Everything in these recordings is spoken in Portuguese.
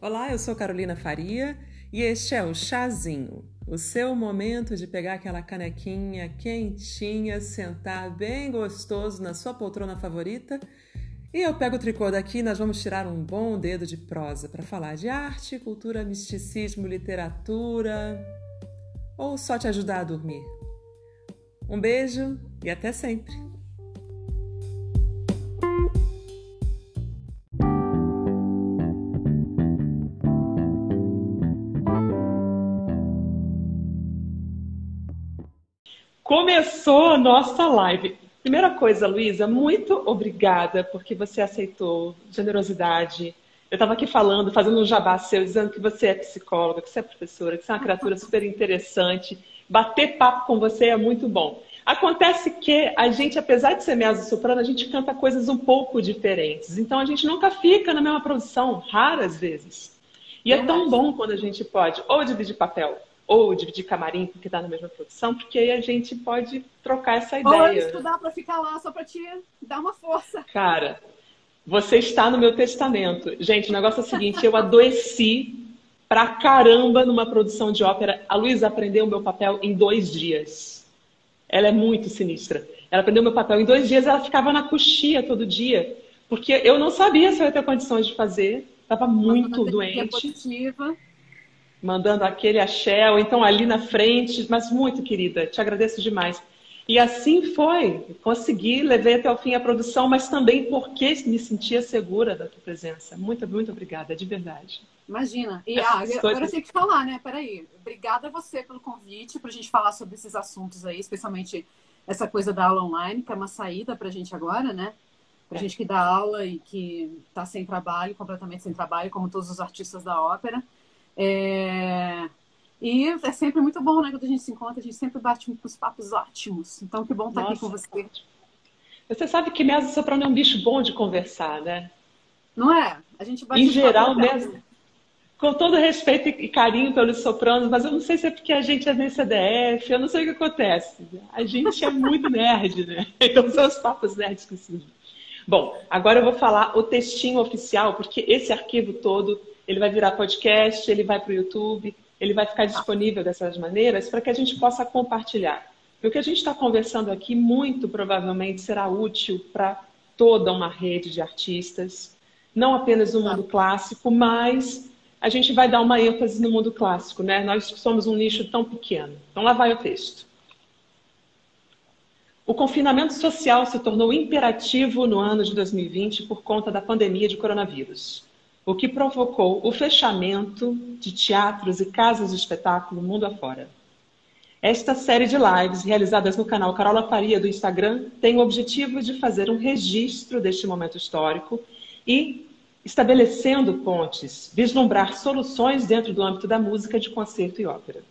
Olá, eu sou Carolina Faria e este é o Chazinho, o seu momento de pegar aquela canequinha quentinha, sentar bem gostoso na sua poltrona favorita. E eu pego o tricô daqui e nós vamos tirar um bom dedo de prosa para falar de arte, cultura, misticismo, literatura ou só te ajudar a dormir. Um beijo e até sempre! Começou a nossa live. Primeira coisa, Luísa, muito obrigada porque você aceitou generosidade. Eu estava aqui falando, fazendo um jabá seu, dizendo que você é psicóloga, que você é professora, que você é uma criatura super interessante. Bater papo com você é muito bom. Acontece que a gente, apesar de ser mezzo-soprano, a gente canta coisas um pouco diferentes. Então a gente nunca fica na mesma produção, raras vezes. E é tão bom quando a gente pode ou dividir papel ou dividir camarim porque está na mesma produção, porque aí a gente pode trocar essa ideia. Ou estudar para ficar lá só para te dar uma força. Cara, você está no meu testamento. Gente, o negócio é o seguinte, eu adoeci pra caramba numa produção de ópera. A Luísa aprendeu o meu papel em dois dias. Ela é muito sinistra. Ela aprendeu meu papel em dois dias, ela ficava na coxia todo dia. Porque eu não sabia se eu ia ter condições de fazer. Estava muito doente. Positiva mandando aquele axé, ou então ali na frente, mas muito querida, te agradeço demais. E assim foi, consegui, levei até o fim a produção, mas também porque me sentia segura da tua presença. Muito, muito obrigada, de verdade. Imagina. E ah, agora eu tenho que falar, né? Peraí. Obrigada a você pelo convite para a gente falar sobre esses assuntos aí, especialmente essa coisa da aula online, que é uma saída para a gente agora, né? Para a é. gente que dá aula e que está sem trabalho, completamente sem trabalho, como todos os artistas da ópera. É... E é sempre muito bom, né? Quando a gente se encontra, a gente sempre bate uns papos ótimos. Então, que bom estar Nossa. aqui com você. Você sabe que mesa soprano é um bicho bom de conversar, né? Não é? A gente bate Em geral, mesmo. Com todo respeito e carinho pelos sopranos, mas eu não sei se é porque a gente é nem CDF, eu não sei o que acontece. A gente é muito nerd, né? Então são os papos nerds que surgem. Bom, agora eu vou falar o textinho oficial, porque esse arquivo todo ele vai virar podcast, ele vai para o YouTube, ele vai ficar disponível dessas maneiras para que a gente possa compartilhar. o que a gente está conversando aqui, muito provavelmente será útil para toda uma rede de artistas, não apenas no mundo clássico, mas a gente vai dar uma ênfase no mundo clássico, né? Nós somos um nicho tão pequeno. Então lá vai o texto. O confinamento social se tornou imperativo no ano de 2020 por conta da pandemia de coronavírus o que provocou o fechamento de teatros e casas de espetáculo mundo afora. Esta série de lives, realizadas no canal Carola Faria do Instagram, tem o objetivo de fazer um registro deste momento histórico e, estabelecendo pontes, vislumbrar soluções dentro do âmbito da música de concerto e ópera.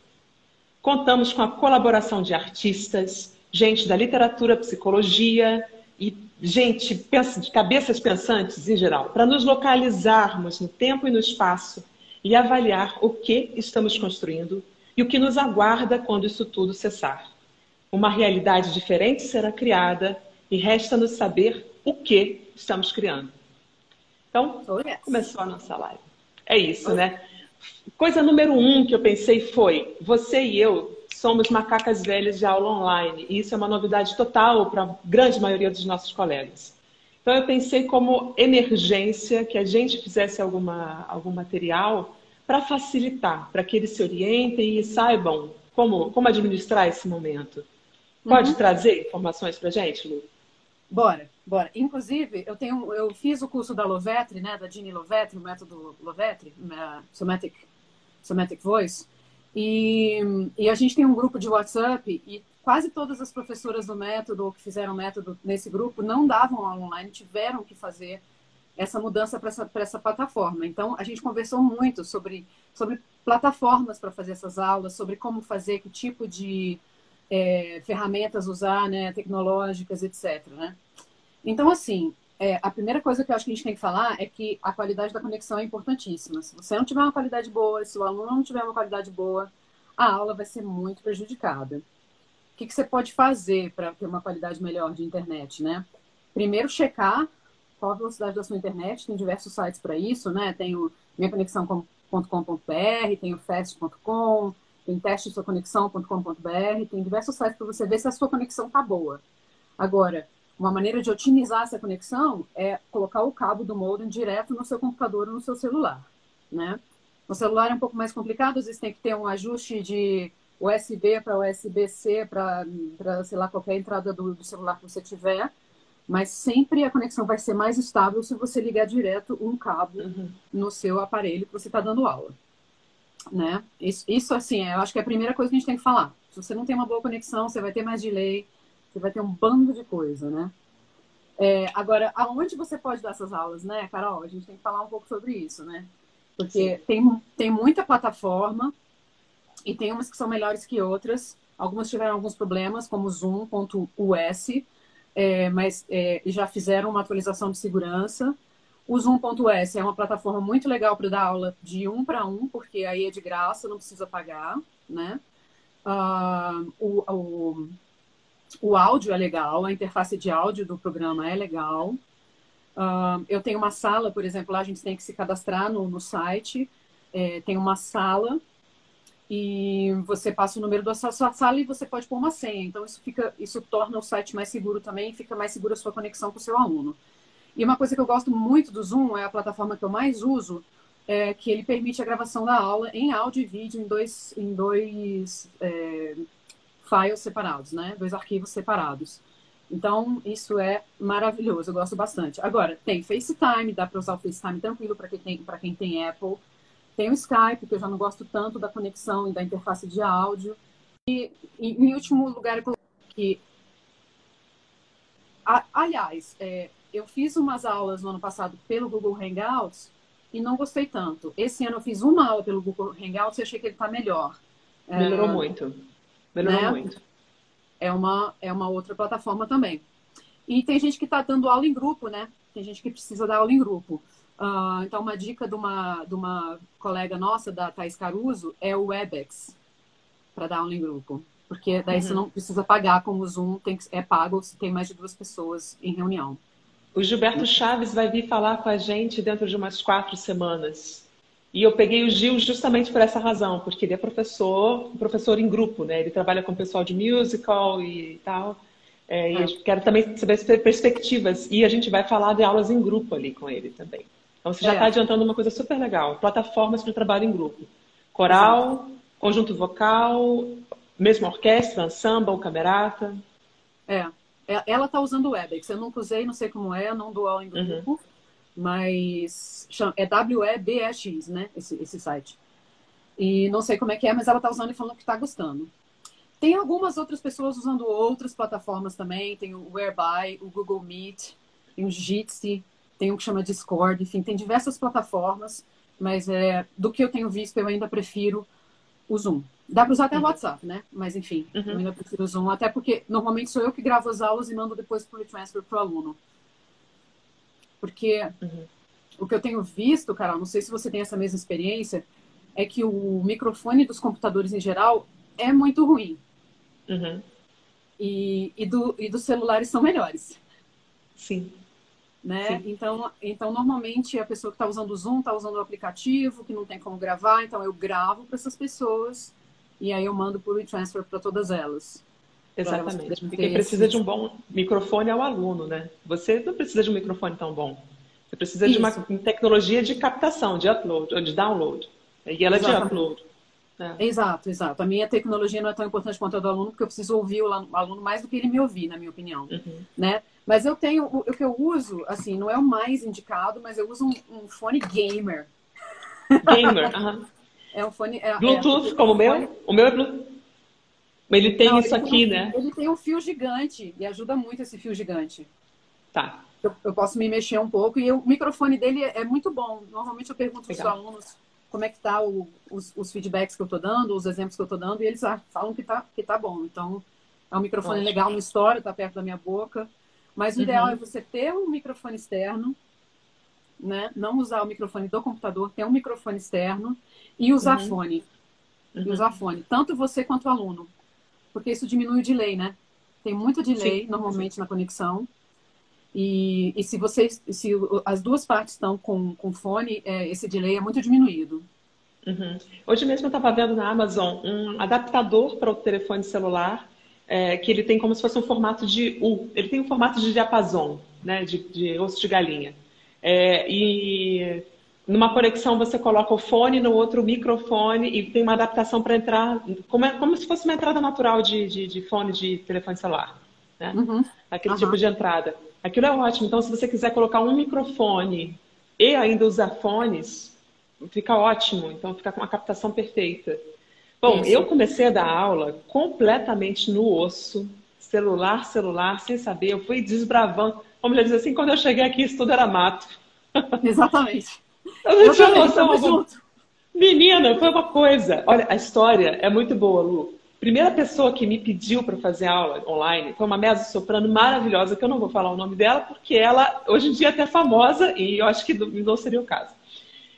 Contamos com a colaboração de artistas, gente da literatura, psicologia e gente, pensa, de cabeças pensantes em geral, para nos localizarmos no tempo e no espaço e avaliar o que estamos construindo e o que nos aguarda quando isso tudo cessar. Uma realidade diferente será criada e resta-nos saber o que estamos criando. Então, oh, yes. começou a nossa live. É isso, oh. né? Coisa número um que eu pensei foi: você e eu somos macacas velhas de aula online. E isso é uma novidade total para a grande maioria dos nossos colegas. Então, eu pensei como emergência que a gente fizesse alguma, algum material para facilitar, para que eles se orientem e saibam como, como administrar esse momento. Pode uhum. trazer informações para a gente, Lu? Bora, bora. Inclusive, eu tenho, eu fiz o curso da Lovetre, né, da Ginny Lovetre, o método Lovetre, Somatic, Somatic Voice. E, e a gente tem um grupo de WhatsApp e quase todas as professoras do método ou que fizeram método nesse grupo não davam aula online, tiveram que fazer essa mudança para essa, essa plataforma. Então, a gente conversou muito sobre, sobre plataformas para fazer essas aulas, sobre como fazer, que tipo de é, ferramentas usar, né, tecnológicas, etc. Né? Então, assim, é, a primeira coisa que eu acho que a gente tem que falar é que a qualidade da conexão é importantíssima. Se você não tiver uma qualidade boa, se o aluno não tiver uma qualidade boa, a aula vai ser muito prejudicada. O que, que você pode fazer para ter uma qualidade melhor de internet, né? Primeiro, checar qual a velocidade da sua internet. Tem diversos sites para isso, né? Tem o minhaconexão.com.br, tem o fast.com, tem teste sua conexão.com.br, tem diversos sites para você ver se a sua conexão tá boa. Agora, uma maneira de otimizar essa conexão é colocar o cabo do modem direto no seu computador ou no seu celular, né? No celular é um pouco mais complicado, às vezes tem que ter um ajuste de USB para USB-C, para, sei lá, qualquer entrada do, do, celular que você tiver, mas sempre a conexão vai ser mais estável se você ligar direto um cabo uhum. no seu aparelho que você está dando aula. Né? Isso, isso, assim, eu acho que é a primeira coisa que a gente tem que falar. Se você não tem uma boa conexão, você vai ter mais delay, você vai ter um bando de coisa, né? É, agora, aonde você pode dar essas aulas, né, Carol? A gente tem que falar um pouco sobre isso, né? Porque tem, tem muita plataforma e tem umas que são melhores que outras. Algumas tiveram alguns problemas, como Zoom.us, é, mas é, já fizeram uma atualização de segurança. O Zoom.us é uma plataforma muito legal para dar aula de um para um, porque aí é de graça, não precisa pagar, né? Uh, o, o o áudio é legal, a interface de áudio do programa é legal. Uh, eu tenho uma sala, por exemplo, lá a gente tem que se cadastrar no, no site. É, tem uma sala e você passa o número da sua, sua sala e você pode pôr uma senha. Então isso fica, isso torna o site mais seguro também, fica mais segura a sua conexão com o seu aluno. E uma coisa que eu gosto muito do Zoom é a plataforma que eu mais uso, é que ele permite a gravação da aula em áudio e vídeo em dois, em dois é, files separados, né? Dois arquivos separados. Então, isso é maravilhoso, eu gosto bastante. Agora, tem FaceTime, dá para usar o FaceTime tranquilo para quem, tem, quem tem Apple. Tem o Skype, que eu já não gosto tanto da conexão e da interface de áudio. E, em último lugar, que. aliás, é, eu fiz umas aulas no ano passado pelo Google Hangouts e não gostei tanto. Esse ano eu fiz uma aula pelo Google Hangouts e achei que ele está melhor. Melhorou é, muito. Melhorou né? muito. É uma, é uma outra plataforma também. E tem gente que está dando aula em grupo, né? Tem gente que precisa dar aula em grupo. Uh, então, uma dica de uma, de uma colega nossa, da Thais Caruso, é o Webex, para dar aula em grupo. Porque daí uhum. você não precisa pagar, como o Zoom tem, é pago se tem mais de duas pessoas em reunião. O Gilberto Chaves vai vir falar com a gente dentro de umas quatro semanas. E eu peguei o Gil justamente por essa razão, porque ele é professor, professor em grupo, né? Ele trabalha com o pessoal de musical e tal. É, e ah. quero também saber as perspectivas. E a gente vai falar de aulas em grupo ali com ele também. Então você já está é. adiantando uma coisa super legal: plataformas para trabalho em grupo. Coral, Exato. conjunto vocal, mesma orquestra, ensemble, camerata. É. é ela está usando o Webex. Eu nunca usei, não sei como é, não dou aula em uhum. grupo. Uhum mas é WEBX, né? Esse, esse site. E não sei como é que é, mas ela está usando e falando que está gostando. Tem algumas outras pessoas usando outras plataformas também. Tem o Whereby, o Google Meet, tem o Jitsi, tem o que chama Discord, enfim, tem diversas plataformas, mas é, do que eu tenho visto, eu ainda prefiro o Zoom. Dá para usar até o uhum. WhatsApp, né? Mas enfim, uhum. eu ainda prefiro o Zoom, até porque normalmente sou eu que gravo as aulas e mando depois por transfer para o aluno. Porque uhum. o que eu tenho visto, Carol, não sei se você tem essa mesma experiência, é que o microfone dos computadores em geral é muito ruim. Uhum. E, e, do, e dos celulares são melhores. Sim. Né? Sim. Então, então, normalmente, a pessoa que está usando o Zoom está usando o aplicativo, que não tem como gravar, então eu gravo para essas pessoas e aí eu mando por e-transfer para todas elas. Exatamente. Porque quem precisa de um bom microfone é o aluno, né? Você não precisa de um microfone tão bom. Você precisa Isso. de uma tecnologia de captação, de upload, ou de download. E ela é de upload. É. Exato, exato. A minha tecnologia não é tão importante quanto a do aluno, porque eu preciso ouvir o aluno mais do que ele me ouvir, na minha opinião. Uhum. Né? Mas eu tenho, o, o, que eu uso, assim, não é o mais indicado, mas eu uso um, um fone gamer. Gamer, aham. É um fone. É, Bluetooth, é, como o meu? Fone... O meu é Bluetooth. Ele tem Não, isso ele aqui, tem, né? Ele tem um fio gigante e ajuda muito esse fio gigante. Tá. Eu, eu posso me mexer um pouco e o microfone dele é, é muito bom. Normalmente eu pergunto para os alunos como é que tá o, os, os, feedbacks que eu estou dando, os exemplos que eu estou dando, e eles ah, falam que tá, que tá bom. Então, é um microfone Ótimo. legal no história, tá perto da minha boca. Mas o uhum. ideal é você ter um microfone externo, né? Não usar o microfone do computador, ter um microfone externo e usar uhum. fone. E uhum. usar fone, tanto você quanto o aluno porque isso diminui o delay, né? Tem muito delay Sim. normalmente na conexão. E, e se vocês, se as duas partes estão com, com fone, é, esse delay é muito diminuído. Uhum. Hoje mesmo eu estava vendo na Amazon um adaptador para o telefone celular é, que ele tem como se fosse um formato de U. Ele tem um formato de diapasão, né, de, de osso de galinha. É, e numa conexão você coloca o fone, no outro o microfone e tem uma adaptação para entrar, como, é, como se fosse uma entrada natural de, de, de fone de telefone celular. Né? Uhum. Aquele uhum. tipo de entrada. Aquilo é ótimo. Então, se você quiser colocar um microfone e ainda usar fones, fica ótimo. Então, fica com uma captação perfeita. Bom, Isso. eu comecei a dar aula completamente no osso, celular, celular, sem saber. Eu fui desbravando. Como já diz assim, quando eu cheguei aqui, isso tudo era mato. Exatamente. Eu não tinha noção. Menina, foi uma coisa. Olha, a história é muito boa, Lu. Primeira pessoa que me pediu para fazer aula online foi uma mezzo-soprano maravilhosa, que eu não vou falar o nome dela, porque ela hoje em dia é até famosa e eu acho que não seria o caso.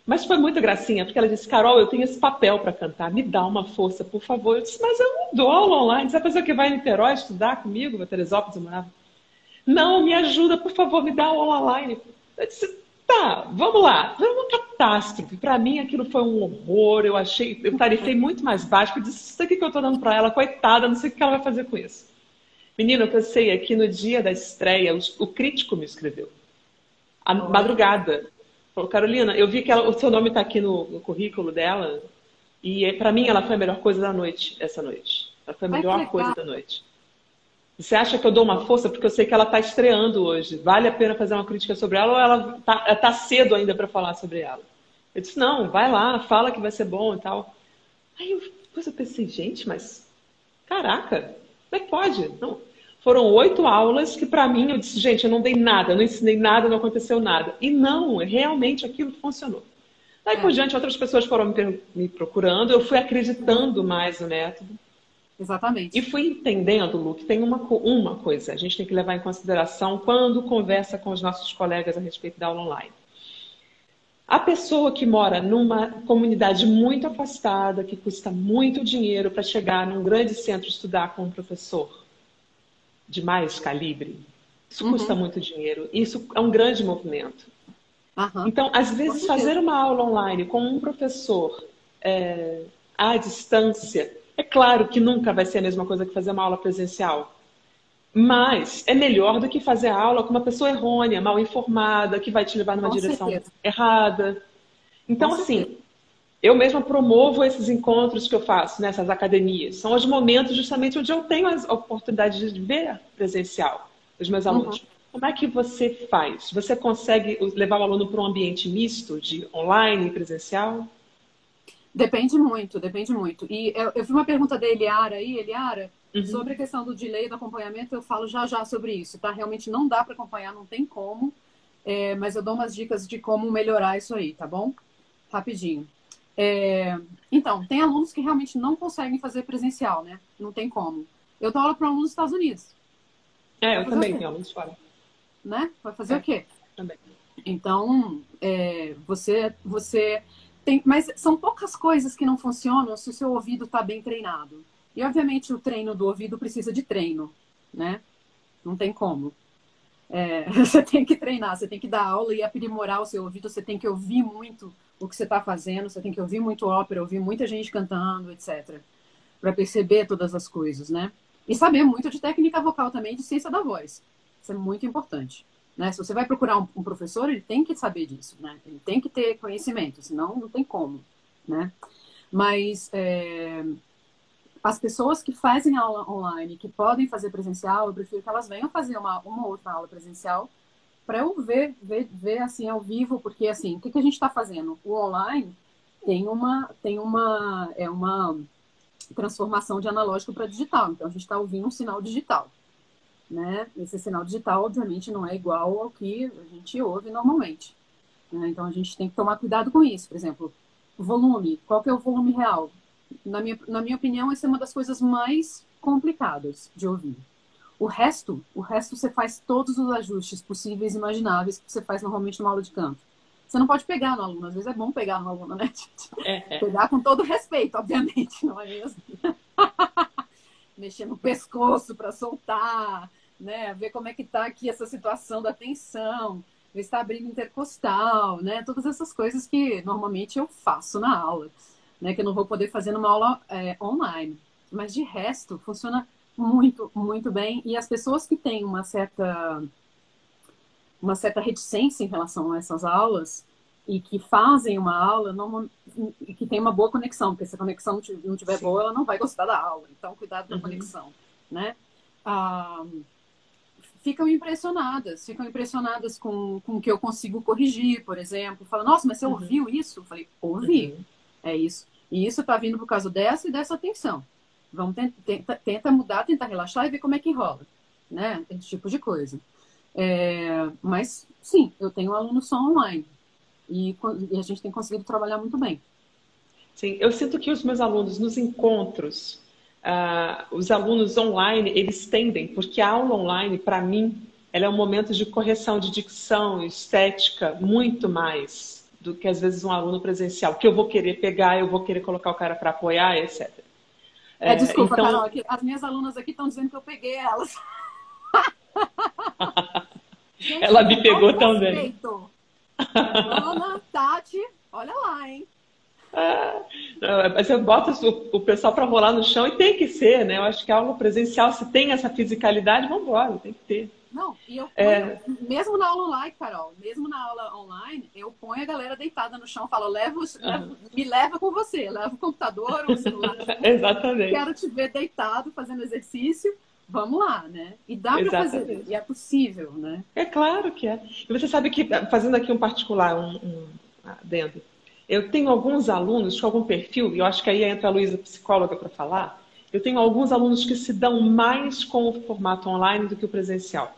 Mas foi muito gracinha, porque ela disse: Carol, eu tenho esse papel para cantar, me dá uma força, por favor. Eu disse: Mas eu não dou aula online. Você é a pessoa que vai em Niterói estudar comigo, na Teresópolis, eu morava. Não, me ajuda, por favor, me dá aula online. Eu disse: Tá, vamos lá. Foi uma catástrofe. Para mim, aquilo foi um horror. Eu achei, eu tarifei muito mais baixo. Eu disse: Isso aqui que eu estou dando para ela, coitada, não sei o que ela vai fazer com isso. Menino, eu pensei aqui no dia da estreia, o crítico me escreveu. A madrugada. Falou, Carolina, eu vi que ela, o seu nome está aqui no, no, currículo dela e para mim ela foi a melhor coisa da noite, essa noite. Ela foi a melhor coisa da noite. Você acha que eu dou uma força porque eu sei que ela está estreando hoje? Vale a pena fazer uma crítica sobre ela ou ela está tá cedo ainda para falar sobre ela? Eu disse, não, vai lá, fala que vai ser bom e tal. Aí eu, depois eu pensei, gente, mas caraca, como é que pode? Não, foram oito aulas que, para mim, eu disse, gente, eu não dei nada, eu não ensinei nada, não aconteceu nada. E não, realmente aquilo funcionou. Daí é. por diante, outras pessoas foram me, me procurando, eu fui acreditando mais no método. Exatamente. E fui entendendo, Lu, que tem uma, uma coisa, a gente tem que levar em consideração quando conversa com os nossos colegas a respeito da aula online. A pessoa que mora numa comunidade muito afastada, que custa muito dinheiro para chegar num grande centro estudar com um professor, de mais calibre, isso uhum. custa muito dinheiro. Isso é um grande movimento. Uhum. Então, às vezes, fazer uma aula online com um professor é, à distância, é claro que nunca vai ser a mesma coisa que fazer uma aula presencial. Mas é melhor do que fazer a aula com uma pessoa errônea, mal informada, que vai te levar numa com direção certeza. errada. Então, com assim, certeza. Eu mesma promovo esses encontros que eu faço nessas academias. São os momentos justamente onde eu tenho as oportunidades de ver presencial os meus uhum. alunos. Uhum. Como é que você faz? Você consegue levar o aluno para um ambiente misto de online e presencial? Depende muito, depende muito. E eu, eu vi uma pergunta da Eliara aí, Eliara, uhum. sobre a questão do delay do acompanhamento, eu falo já já sobre isso, tá? Realmente não dá para acompanhar, não tem como, é, mas eu dou umas dicas de como melhorar isso aí, tá bom? Rapidinho. É, então, tem alunos que realmente não conseguem fazer presencial, né? Não tem como. Eu dou aula para alunos dos Estados Unidos. É, eu também tenho alunos fora. Né? Vai fazer é, o quê? Também. Então, é, você, você tem. Mas são poucas coisas que não funcionam se o seu ouvido está bem treinado. E, obviamente, o treino do ouvido precisa de treino, né? Não tem como. É, você tem que treinar, você tem que dar aula e aprimorar o seu ouvido, você tem que ouvir muito o que você está fazendo, você tem que ouvir muito ópera, ouvir muita gente cantando, etc. Para perceber todas as coisas, né? E saber muito de técnica vocal também, de ciência da voz. Isso é muito importante. Né? Se você vai procurar um, um professor, ele tem que saber disso, né? Ele tem que ter conhecimento, senão não tem como, né? Mas é, as pessoas que fazem aula online, que podem fazer presencial, eu prefiro que elas venham fazer uma, uma outra aula presencial para eu ver, ver, ver assim ao vivo, porque assim, o que, que a gente está fazendo? O online tem uma, tem uma, é uma transformação de analógico para digital. Então a gente está ouvindo um sinal digital, né? Esse sinal digital, obviamente, não é igual ao que a gente ouve normalmente. Né? Então a gente tem que tomar cuidado com isso. Por exemplo, volume. Qual que é o volume real? Na minha, na minha opinião, essa é uma das coisas mais complicadas de ouvir. O resto, o resto você faz todos os ajustes possíveis e imagináveis que você faz normalmente numa aula de canto. Você não pode pegar no aluno, às vezes é bom pegar no aluno, né? É, é. Pegar com todo respeito, obviamente, não é mesmo? Mexer no pescoço para soltar, né? Ver como é que está aqui essa situação da tensão, ver se está abrindo intercostal, né? Todas essas coisas que normalmente eu faço na aula, né? Que eu não vou poder fazer numa aula é, online. Mas de resto, funciona muito, muito bem. E as pessoas que têm uma certa uma certa reticência em relação a essas aulas e que fazem uma aula não, e que tem uma boa conexão, porque se a conexão não tiver Sim. boa, ela não vai gostar da aula. Então, cuidado com a uhum. conexão, né? Ah, ficam impressionadas, ficam impressionadas com, com o que eu consigo corrigir, por exemplo. Fala, nossa, mas você uhum. ouviu isso? Eu falei, ouvi. Uhum. É isso. E isso está vindo por causa dessa e dessa atenção. Vamos tenta, tenta mudar, tentar relaxar e ver como é que rola, né? Esse tipo de coisa. É, mas, sim, eu tenho um aluno só online. E, e a gente tem conseguido trabalhar muito bem. Sim, eu sinto que os meus alunos nos encontros uh, os alunos online, eles tendem, porque a aula online, para mim, ela é um momento de correção de dicção, estética, muito mais do que às vezes um aluno presencial, que eu vou querer pegar, eu vou querer colocar o cara para apoiar, etc. É, desculpa, então... Carol, as minhas alunas aqui estão dizendo que eu peguei elas. Gente, Ela me pegou também. Ana, Tati, olha lá, hein? É, você bota o, pessoal para rolar no chão e tem que ser, né? Eu acho que a aula presencial, se tem essa fisicalidade, vamos embora, tem que ter. Não, e eu é. ponho, é... mesmo na aula online, Carol, mesmo na aula online, eu ponho a galera deitada no chão, falo, levo, uhum. me leva com você, leva o computador ou o celular. Exatamente. Quero te ver deitado fazendo exercício. Vamos lá, né? E dá para fazer, e é possível, né? É claro que é. E você sabe que, fazendo aqui um particular, um, um dentro, eu tenho alguns alunos com algum perfil, e eu acho que aí entra a Luísa, psicóloga, para falar. Eu tenho alguns alunos que se dão mais com o formato online do que o presencial,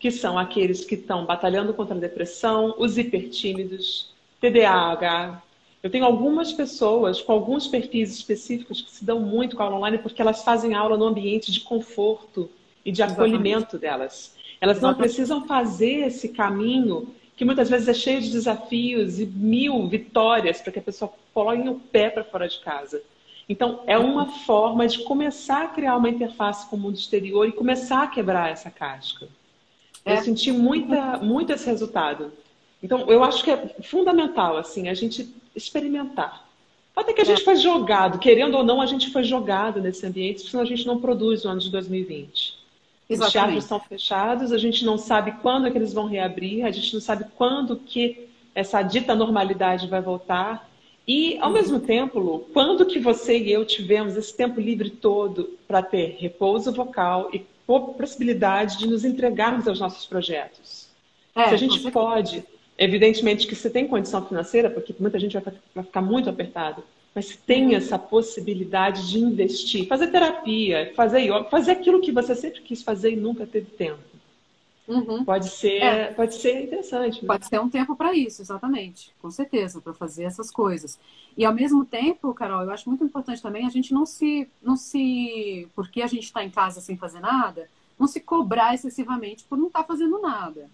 que são aqueles que estão batalhando contra a depressão, os hipertímidos, TDAH. Eu tenho algumas pessoas com alguns perfis específicos que se dão muito com a aula online porque elas fazem aula no ambiente de conforto e de acolhimento Exatamente. delas. Elas não precisam fazer esse caminho que muitas vezes é cheio de desafios e mil vitórias para que a pessoa coloque o pé para fora de casa. Então, é uma forma de começar a criar uma interface com o mundo exterior e começar a quebrar essa casca. É. Eu senti muita, muito esse resultado. Então, eu acho que é fundamental, assim, a gente experimentar. Até que a gente é. foi jogado, querendo ou não, a gente foi jogado nesse ambiente, senão a gente não produz no ano de 2020. Exatamente. Os teatros estão fechados, a gente não sabe quando é que eles vão reabrir, a gente não sabe quando que essa dita normalidade vai voltar. E, ao uhum. mesmo tempo, Lu, quando que você e eu tivemos esse tempo livre todo para ter repouso vocal e possibilidade de nos entregarmos aos nossos projetos? É, Se a gente pode, evidentemente que você tem condição financeira, porque muita gente vai ficar muito apertado, mas tem essa possibilidade de investir, fazer terapia, fazer yoga, fazer aquilo que você sempre quis fazer e nunca teve tempo. Uhum. Pode ser, é. pode ser interessante. Né? Pode ser um tempo para isso, exatamente, com certeza, para fazer essas coisas. E ao mesmo tempo, Carol, eu acho muito importante também a gente não se, não se, porque a gente está em casa sem fazer nada, não se cobrar excessivamente por não estar tá fazendo nada.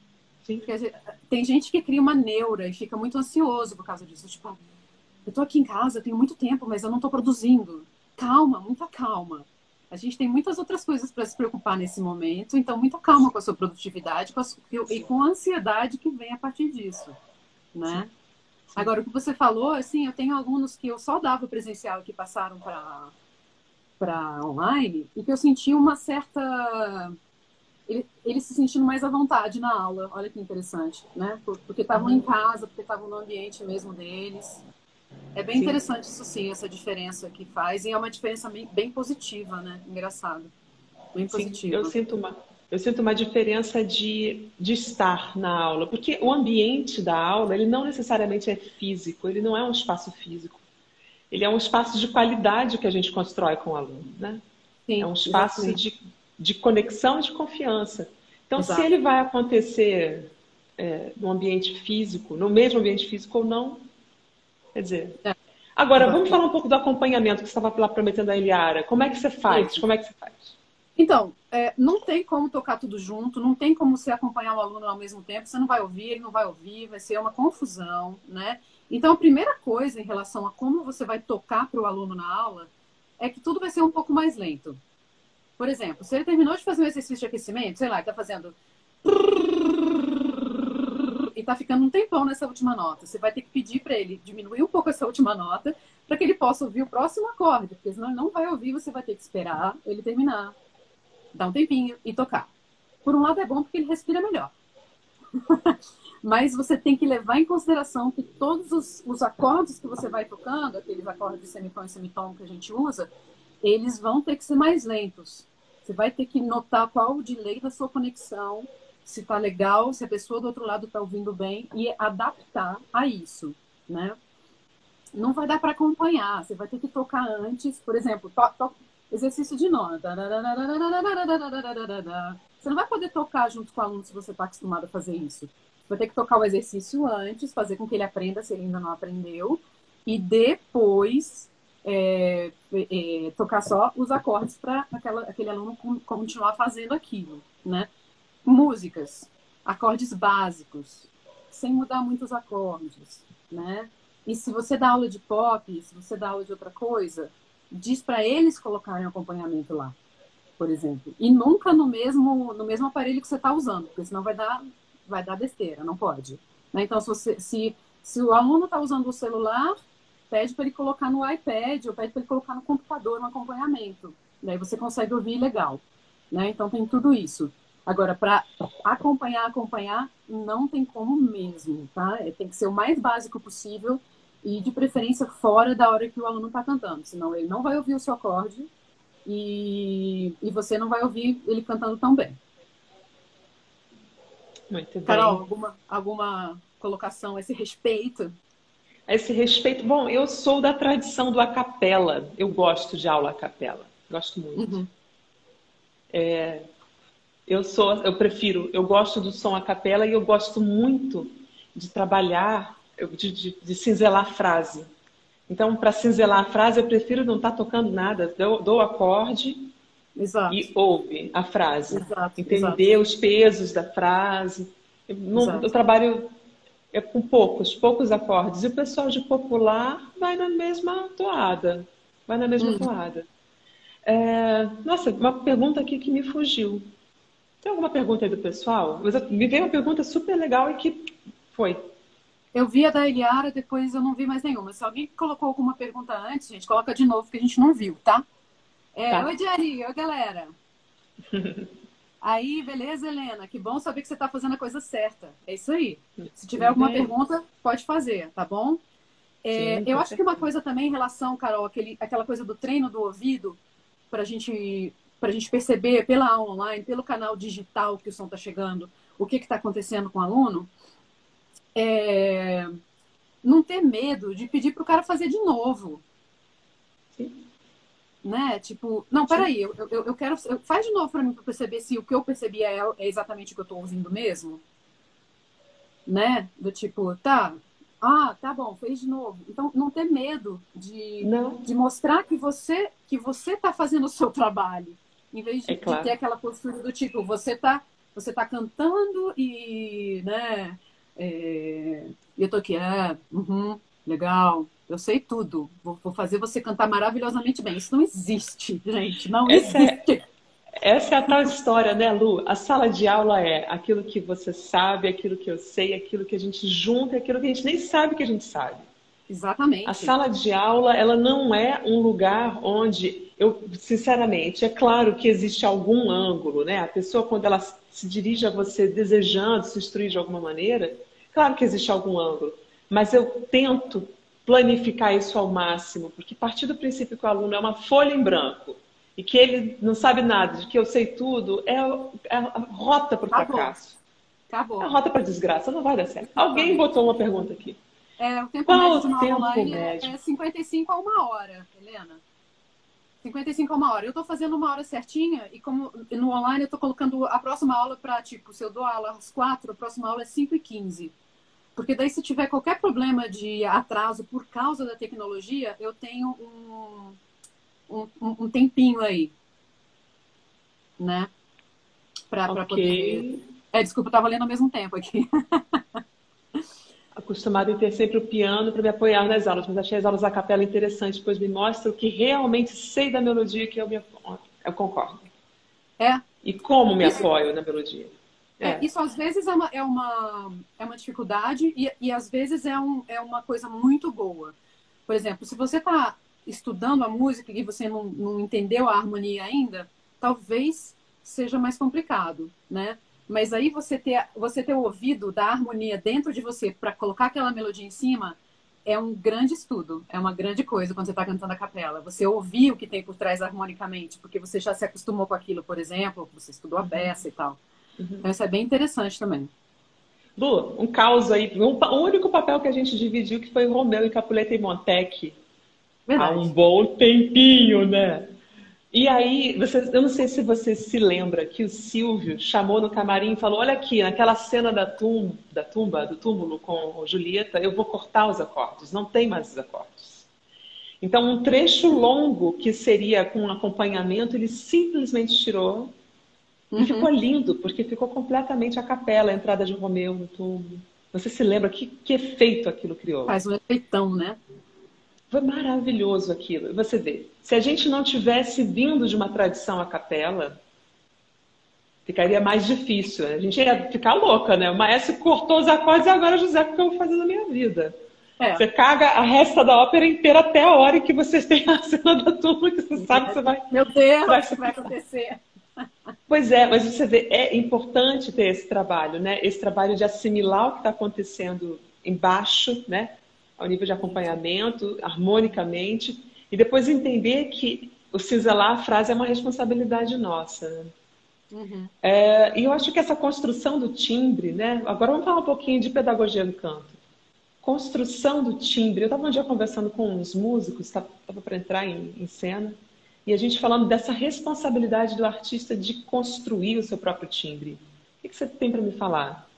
Sim. Porque tem gente que cria uma neura e fica muito ansioso por causa disso, tipo eu tô aqui em casa, tenho muito tempo, mas eu não tô produzindo. Calma, muita calma. A gente tem muitas outras coisas para se preocupar nesse momento, então muita calma com a sua produtividade com a, e com a ansiedade que vem a partir disso, né? Sim. Agora, o que você falou, assim, eu tenho alunos que eu só dava presencial que passaram para para online e que eu senti uma certa eles ele se sentindo mais à vontade na aula. Olha que interessante, né? Porque estavam uhum. em casa, porque estavam no ambiente mesmo deles. É bem sim. interessante isso sim, essa diferença que faz. E é uma diferença bem, bem positiva, né? Engraçado. Bem positiva. Sim, eu sinto uma, eu sinto uma diferença de, de estar na aula. Porque o ambiente da aula, ele não necessariamente é físico, ele não é um espaço físico. Ele é um espaço de qualidade que a gente constrói com o aluno, né? Sim, é um espaço de, de conexão e de confiança. Então, Exato. se ele vai acontecer é, no ambiente físico, no mesmo ambiente físico ou não, Quer dizer. É. Agora, vamos falar um pouco do acompanhamento que você estava lá prometendo a Eliara. Como é que você faz? Como é que você faz? Então, é, não tem como tocar tudo junto, não tem como você acompanhar o aluno ao mesmo tempo, você não vai ouvir, ele não vai ouvir, vai ser uma confusão, né? Então, a primeira coisa em relação a como você vai tocar para o aluno na aula é que tudo vai ser um pouco mais lento. Por exemplo, se ele terminou de fazer um exercício de aquecimento, sei lá, está fazendo e tá ficando um tempão nessa última nota. Você vai ter que pedir para ele diminuir um pouco essa última nota para que ele possa ouvir o próximo acorde, porque senão ele não vai ouvir, você vai ter que esperar ele terminar, dar um tempinho e tocar. Por um lado é bom porque ele respira melhor. Mas você tem que levar em consideração que todos os, os acordes que você vai tocando, aqueles acordes de semitom e semitom que a gente usa, eles vão ter que ser mais lentos. Você vai ter que notar qual o delay da sua conexão, se tá legal, se a pessoa do outro lado está ouvindo bem e adaptar a isso, né? Não vai dar para acompanhar, você vai ter que tocar antes, por exemplo, to, to, exercício de nota. Você não vai poder tocar junto com o aluno se você está acostumado a fazer isso. Vai ter que tocar o exercício antes, fazer com que ele aprenda se ele ainda não aprendeu, e depois é, é, tocar só os acordes para aquele aluno continuar fazendo aquilo, né? Músicas, acordes básicos, sem mudar muitos acordes, né? E se você dá aula de pop, se você dá aula de outra coisa, diz para eles colocarem acompanhamento lá, por exemplo. E nunca no mesmo no mesmo aparelho que você está usando, porque senão vai dar vai dar besteira, não pode. Né? Então, se, você, se, se o aluno está usando o celular, pede para ele colocar no iPad ou pede para ele colocar no computador um acompanhamento. Daí você consegue ouvir legal. Né? Então, tem tudo isso. Agora, para acompanhar, acompanhar, não tem como mesmo, tá? É, tem que ser o mais básico possível e, de preferência, fora da hora que o aluno está cantando. Senão, ele não vai ouvir o seu acorde e, e você não vai ouvir ele cantando tão bem. Muito bem. Carol, alguma, alguma colocação a esse respeito? A esse respeito, bom, eu sou da tradição do a capela. Eu gosto de aula a capela. Gosto muito. Uhum. É, eu sou, eu prefiro, eu gosto do som a capela e eu gosto muito de trabalhar, de, de, de cinzelar a frase. Então, para cinzelar a frase, eu prefiro não estar tá tocando nada, dou, dou o acorde exato. e ouve a frase. Exato, Entender exato. os pesos da frase. Eu, não, eu trabalho é com poucos, poucos acordes. E o pessoal de popular vai na mesma toada. Vai na mesma hum. toada. É, nossa, uma pergunta aqui que me fugiu. Tem alguma pergunta aí do pessoal? Me veio uma pergunta super legal e que foi. Eu vi a da Eliara, depois eu não vi mais nenhuma. Se alguém colocou alguma pergunta antes, gente, coloca de novo, que a gente não viu, tá? É, tá. Oi, Jerry. Oi, galera. aí, beleza, Helena? Que bom saber que você está fazendo a coisa certa. É isso aí. Se tiver alguma pergunta, pode fazer, tá bom? É, Sim, eu acho que uma coisa também em relação, Carol, aquele, aquela coisa do treino do ouvido, para a gente para a gente perceber pela aula online, pelo canal digital que o som está chegando, o que está acontecendo com o aluno, é... não ter medo de pedir para o cara fazer de novo. Sim. Né? Tipo, não, peraí, eu, eu, eu quero. Faz de novo para mim para perceber se o que eu percebi é, é exatamente o que eu estou ouvindo mesmo. Né? Do tipo, tá, ah, tá bom, fez de novo. Então, não ter medo de, de mostrar que você que você está fazendo o seu trabalho. Em vez de, é claro. de ter aquela postura do tipo, você tá, você tá cantando e, né, é, eu tô aqui, é, uhum, legal, eu sei tudo, vou, vou, fazer você cantar maravilhosamente bem. Isso não existe, gente, não essa é existe. É, essa é a tal história, né, Lu? A sala de aula é aquilo que você sabe, aquilo que eu sei, aquilo que a gente junta, aquilo que a gente nem sabe que a gente sabe. Exatamente. A sala de aula, ela não é um lugar onde eu, sinceramente, é claro que existe algum ângulo, né? A pessoa, quando ela se dirige a você desejando se instruir de alguma maneira, claro que existe algum ângulo, mas eu tento planificar isso ao máximo, porque partir do princípio que o aluno é uma folha em branco e que ele não sabe nada, de que eu sei tudo, é, é a rota para o fracasso. Acabou. É a rota para desgraça, não vai dar certo. Alguém botou uma pergunta aqui. É, o tempo Qual médio de uma aula médio? é 55 a uma hora, Helena. 55 a uma hora. Eu estou fazendo uma hora certinha e como no online eu estou colocando a próxima aula para, tipo, se eu dou aula às quatro, a próxima aula é 5 e 15. Porque daí se tiver qualquer problema de atraso por causa da tecnologia, eu tenho um, um, um tempinho aí. Né? Para okay. poder... É, desculpa, eu estava lendo ao mesmo tempo aqui. acostumada em ter sempre o piano para me apoiar nas aulas, mas achei as aulas a capela interessantes, pois me mostra o que realmente sei da melodia que eu, me, eu concordo. É. E como me isso, apoio na melodia. É. é. isso às vezes é uma, é uma, é uma dificuldade e, e às vezes é, um, é uma coisa muito boa. Por exemplo, se você está estudando a música e você não, não entendeu a harmonia ainda, talvez seja mais complicado, né? Mas aí você ter, você ter o ouvido da harmonia dentro de você para colocar aquela melodia em cima é um grande estudo, é uma grande coisa quando você está cantando a capela. Você ouvir o que tem por trás harmonicamente, porque você já se acostumou com aquilo, por exemplo, você estudou a uhum. peça e tal. Uhum. Então isso é bem interessante também. Lu, um caos aí. Um, o único papel que a gente dividiu que foi Romeu e Capuleta e Montec. Verdade. Há um bom tempinho, né? E aí, você, eu não sei se você se lembra que o Silvio chamou no camarim e falou: Olha aqui, naquela cena da, tum, da tumba, do túmulo com Julieta, eu vou cortar os acordes, não tem mais os acordes. Então, um trecho longo que seria com um acompanhamento, ele simplesmente tirou uhum. e ficou lindo, porque ficou completamente a capela, a entrada de Romeu no túmulo. Você se lembra que, que efeito aquilo criou? Faz um efeitão, né? Foi maravilhoso aquilo. Você vê, se a gente não tivesse vindo de uma tradição a capela, ficaria mais difícil. A gente ia ficar louca, né? O maestro cortou os acordes e agora, José, o que eu vou fazer na minha vida? É. Você caga a resta da ópera inteira até a hora que vocês têm a cena da turma, que você sabe que você vai. Meu Deus, vai... vai acontecer? Pois é, mas você vê, é importante ter esse trabalho, né? Esse trabalho de assimilar o que está acontecendo embaixo, né? Ao nível de acompanhamento, harmonicamente, e depois entender que o cinzelar a frase é uma responsabilidade nossa. Né? Uhum. É, e eu acho que essa construção do timbre, né? Agora vamos falar um pouquinho de pedagogia do canto. Construção do timbre. Eu estava um dia conversando com uns músicos, estava para entrar em, em, cena, e a gente falando dessa responsabilidade do artista de construir o seu próprio timbre. O que, que você tem para me falar?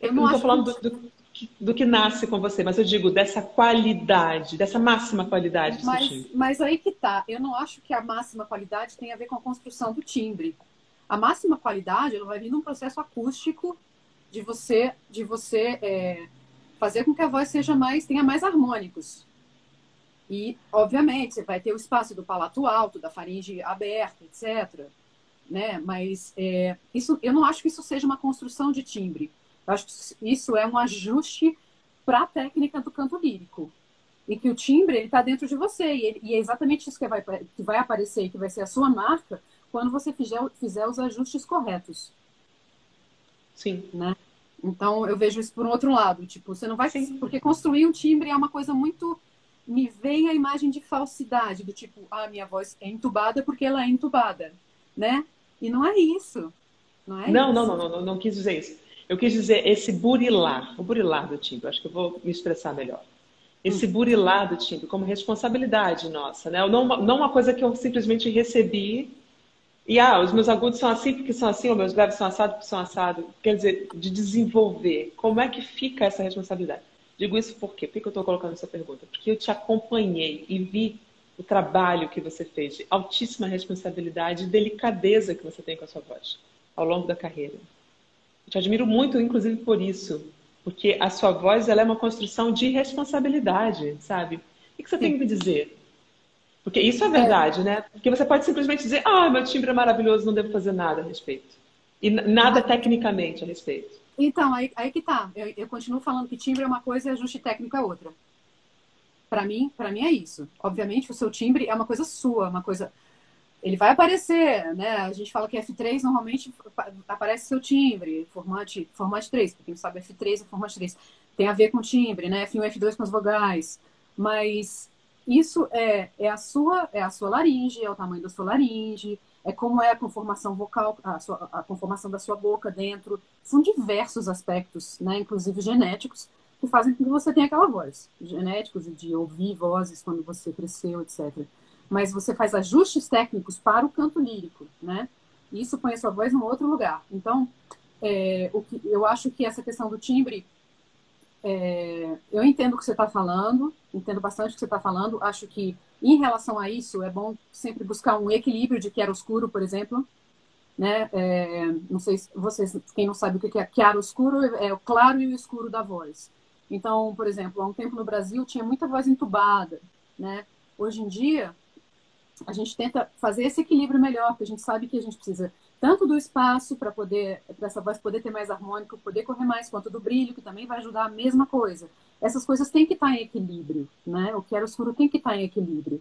Eu não, estou falando que... do, do, do que nasce com você, mas eu digo dessa qualidade, dessa máxima qualidade mas. Mas aí que tá. Eu não acho que a máxima qualidade tem a ver com a construção do timbre. A máxima qualidade ela vai vir num processo acústico de você, de você é, fazer com que a voz seja mais, tenha mais harmônicos. E, obviamente, você vai ter o espaço do palato alto, da faringe aberta, etc. Né? Mas é, isso, eu não acho que isso seja uma construção de timbre. Eu acho que isso é um ajuste para a técnica do canto lírico. E que o timbre está dentro de você. E, ele, e, é exatamente isso que vai, que vai aparecer, que vai ser a sua marca, quando você fizer, fizer os ajustes corretos. Sim. Né? Então, eu vejo isso por um outro lado. Tipo, você não vai... Sim. Porque construir um timbre é uma coisa muito... Me vem a imagem de falsidade, do tipo, ah, minha voz é entubada porque ela é entubada, né? E não é isso. Não, é não, isso. não, não, não, não, não quis dizer isso. Eu quis dizer esse burilar, o burilar do timbre, acho que eu vou me expressar melhor. Esse hum. burilar do timbre como responsabilidade nossa, né? Não, não uma coisa que eu simplesmente recebi e, ah, os meus agudos são assim porque são assim, ou meus graves são assados porque são assados. Quer dizer, de desenvolver. Como é que fica essa responsabilidade? Digo isso por quê? Por que eu estou colocando essa pergunta? Porque eu te acompanhei e vi o trabalho que você fez de altíssima responsabilidade e delicadeza que você tem com a sua voz ao longo da carreira. Te admiro muito, inclusive, por isso. Porque a sua voz ela é uma construção de responsabilidade, sabe? O que você tem que dizer? Porque isso é verdade, é. né? Porque você pode simplesmente dizer, ah, meu timbre é maravilhoso, não devo fazer nada a respeito. E nada tecnicamente a respeito. Então, aí, aí que tá. Eu, eu, continuo falando que timbre é uma coisa e ajuste técnico é outra. Para mim, para mim é isso. Obviamente, o seu timbre é uma coisa sua, uma coisa ele vai aparecer, né? A gente fala que F3 normalmente aparece seu timbre, formate, formate 3, para quem sabe, F3 é formate 3. Tem a ver com timbre, né? F1 F2 com as vogais. Mas isso é, é, a sua, é a sua laringe, é o tamanho da sua laringe, é como é a conformação vocal, a, sua, a conformação da sua boca dentro. São diversos aspectos, né? Inclusive genéticos, que fazem com que você tenha aquela voz. Genéticos de ouvir vozes quando você cresceu, etc mas você faz ajustes técnicos para o canto lírico, né? Isso põe a sua voz num outro lugar. Então, é, o que, eu acho que essa questão do timbre, é, eu entendo o que você está falando, entendo bastante o que você está falando. Acho que, em relação a isso, é bom sempre buscar um equilíbrio de chiaro-escuro, por exemplo. Né? É, não sei se vocês, quem não sabe o que é chiaro-escuro, é o claro e o escuro da voz. Então, por exemplo, há um tempo no Brasil tinha muita voz entubada, né? Hoje em dia, a gente tenta fazer esse equilíbrio melhor, porque a gente sabe que a gente precisa tanto do espaço para poder para essa voz poder ter mais harmônico, poder correr mais, quanto do brilho, que também vai ajudar a mesma coisa. Essas coisas têm que estar em equilíbrio, né? O que escuro tem que estar em equilíbrio.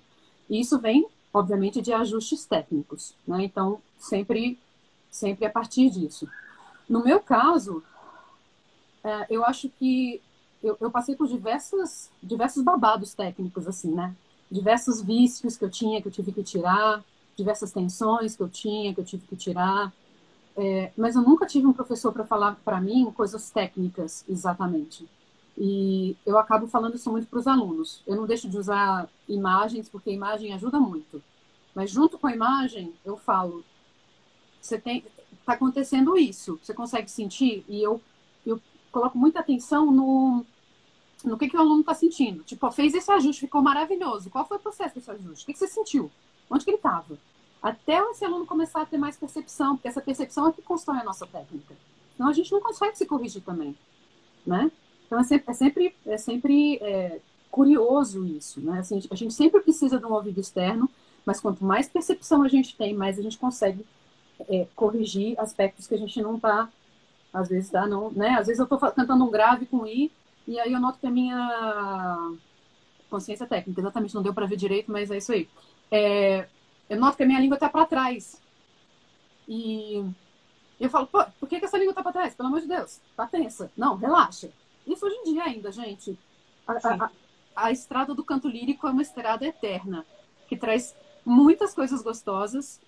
E isso vem, obviamente, de ajustes técnicos, né? Então, sempre sempre a partir disso. No meu caso, é, eu acho que eu, eu, passei por diversos, diversos babados técnicos, assim, né? Diversos vícios que eu tinha, que eu tive que tirar, diversas tensões que eu tinha, que eu tive que tirar. É, mas eu nunca tive um professor para falar para mim coisas técnicas, exatamente. E eu acabo falando isso muito para os alunos. Eu não deixo de usar imagens, porque a imagem ajuda muito. Mas junto com a imagem, eu falo, você tem, está acontecendo isso, você consegue sentir? E eu, eu coloco muita atenção no, no que, que o aluno está sentindo. Tipo, fez esse ajuste, ficou maravilhoso. Qual foi o processo desse ajuste? O que, que você sentiu? Onde que ele estava? Até esse aluno começar a ter mais percepção, porque essa percepção é que constrói a nossa técnica. Então a gente não consegue se corrigir também, né? Então é sempre, é sempre, é sempre é, curioso isso, né? Assim, a gente sempre precisa de um ouvido externo, mas quanto mais percepção a gente tem, mais a gente consegue é, corrigir aspectos que a gente não está, às vezes tá, não, né? Às vezes eu estou cantando um grave com i e aí eu noto que a minha consciência técnica, exatamente, não deu para ver direito, mas é isso aí. É, eu noto que a minha língua está para trás. E eu falo, pô, por que, que essa língua está para trás? Pelo amor de Deus, tá tensa. Não, relaxa. Isso hoje em dia ainda, gente. A, a, a, a estrada do canto lírico é uma estrada eterna, que traz muitas coisas gostosas,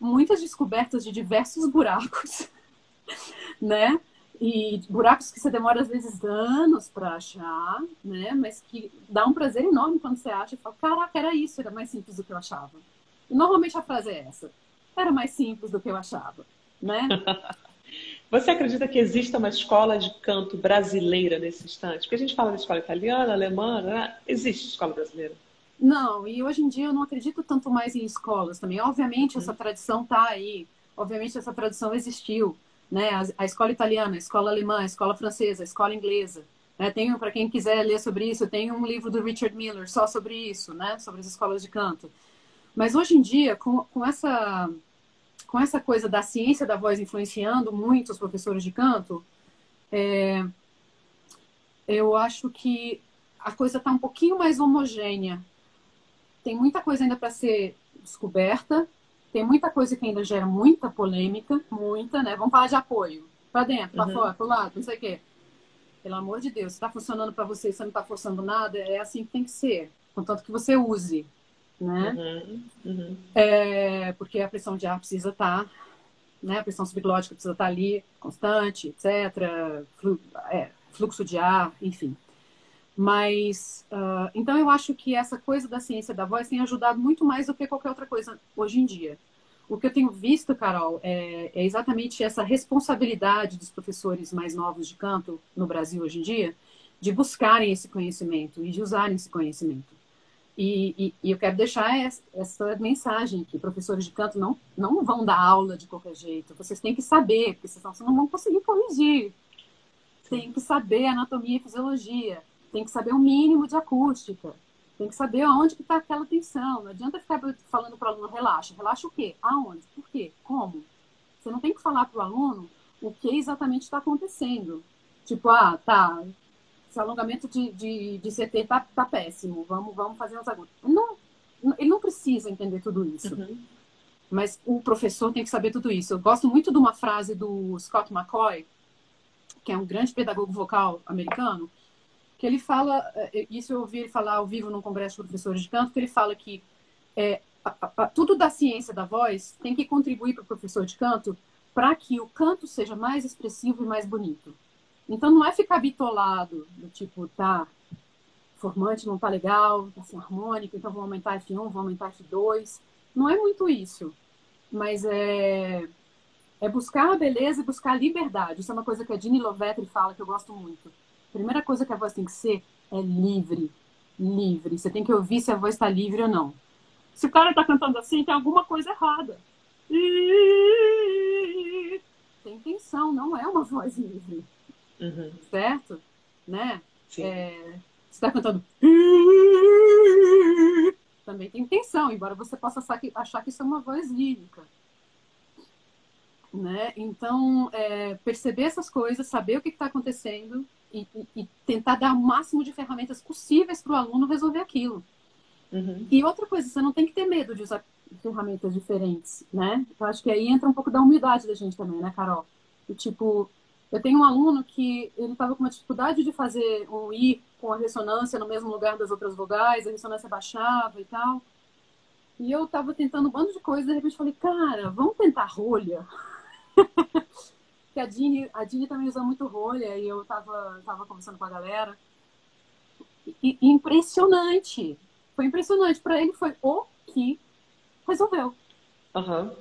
muitas descobertas de diversos buracos, né? E buracos que você demora às vezes anos para achar, né? Mas que dá um prazer enorme quando você acha e fala: caraca, era isso, era mais simples do que eu achava. E normalmente a frase é essa: era mais simples do que eu achava, né? Você acredita que exista uma escola de canto brasileira nesse instante? Porque a gente fala de escola italiana, alemã, né? existe escola brasileira? Não, e hoje em dia eu não acredito tanto mais em escolas também. Obviamente essa uhum. tradição está aí, obviamente essa tradição existiu, né? A, a, escola italiana, a escola alemã, a escola francesa, a escola inglesa. Né? Tenho, para quem quiser ler sobre isso, tem um livro do Richard Miller só sobre isso, né? Sobre as escolas de canto. Mas hoje em dia, com, com essa com essa coisa da ciência da voz influenciando muito os professores de canto, é, eu acho que a coisa está um pouquinho mais homogênea tem muita coisa ainda para ser descoberta, tem muita coisa que ainda gera muita polêmica, muita, né? Vamos falar de apoio. Para dentro, para uhum. fora, para o lado, não sei o quê. Pelo amor de Deus, se está funcionando para você você não está forçando nada, é assim que tem que ser. Contanto que você use, né? Uhum. Uhum. É, porque a pressão de ar precisa estar, tá, né? A pressão subglótica precisa estar tá ali, constante, etc. Flu, é, fluxo de ar, enfim. Mas, uh, então eu acho que essa coisa da ciência da voz tem ajudado muito mais do que qualquer outra coisa hoje em dia. O que eu tenho visto, Carol, é, é exatamente essa responsabilidade dos professores mais novos de canto no Brasil hoje em dia, de buscarem esse conhecimento e de usarem esse conhecimento. E, e, e, eu quero deixar essa, mensagem aqui: professores de canto não, não vão dar aula de qualquer jeito. Vocês têm que saber, porque senão vocês não vão conseguir corrigir. Tem que saber anatomia e fisiologia tem que saber o mínimo de acústica, tem que saber aonde que está aquela tensão. Não adianta ficar falando para o aluno, relaxa. Relaxa o quê? Aonde? Por quê? Como? Você não tem que falar para o aluno o que exatamente está acontecendo. Tipo, ah, tá, esse alongamento de, de, de CT tá, tá péssimo, vamos, vamos fazer uns agudos. Não, ele não precisa entender tudo isso. Uhum. Mas o professor tem que saber tudo isso. Eu gosto muito de uma frase do Scott McCoy, que é um grande pedagogo vocal americano, que ele fala, é, isso eu ouvi ele falar ao vivo num congresso de professores de canto, que ele fala que é, a, a, tudo da ciência da voz tem que contribuir para o professor de canto para que o canto seja mais expressivo e mais bonito. Então não é ficar bitolado, do tipo, tá, formante não tá legal, tá sem harmônico, então vou aumentar F1, vou aumentar F2. Não é muito isso, mas é, é buscar a beleza e buscar a liberdade. Isso é uma coisa que a Dini Lovetri fala que eu gosto muito primeira coisa que a voz tem que ser é livre. Livre. Você tem que ouvir se a voz está livre ou não. Se o cara está cantando assim, tem alguma coisa errada. Tem tensão, não é uma voz livre. Uhum. Certo? Né? É, você está cantando. Também tem tensão, embora você possa achar que isso é uma voz lírica. Né? Então, é, perceber essas coisas, saber o que está acontecendo e, e, tentar dar o máximo de ferramentas possíveis para o aluno resolver aquilo. Uhum. E outra coisa, você não tem que ter medo de usar ferramentas diferentes, né? Eu acho que aí entra um pouco da humildade da gente também, né, Carol? E, tipo, eu tenho um aluno que ele estava com uma dificuldade de fazer um I com a ressonância no mesmo lugar das outras vogais, a ressonância baixava e tal. E eu estava tentando um bando de coisas, de repente falei, cara, vamos tentar rolha. que a Dini, a Dini também usa muito rolha e eu tava, tava conversando com a galera. E, impressionante. Foi impressionante. Para ele foi o que resolveu. Uhum.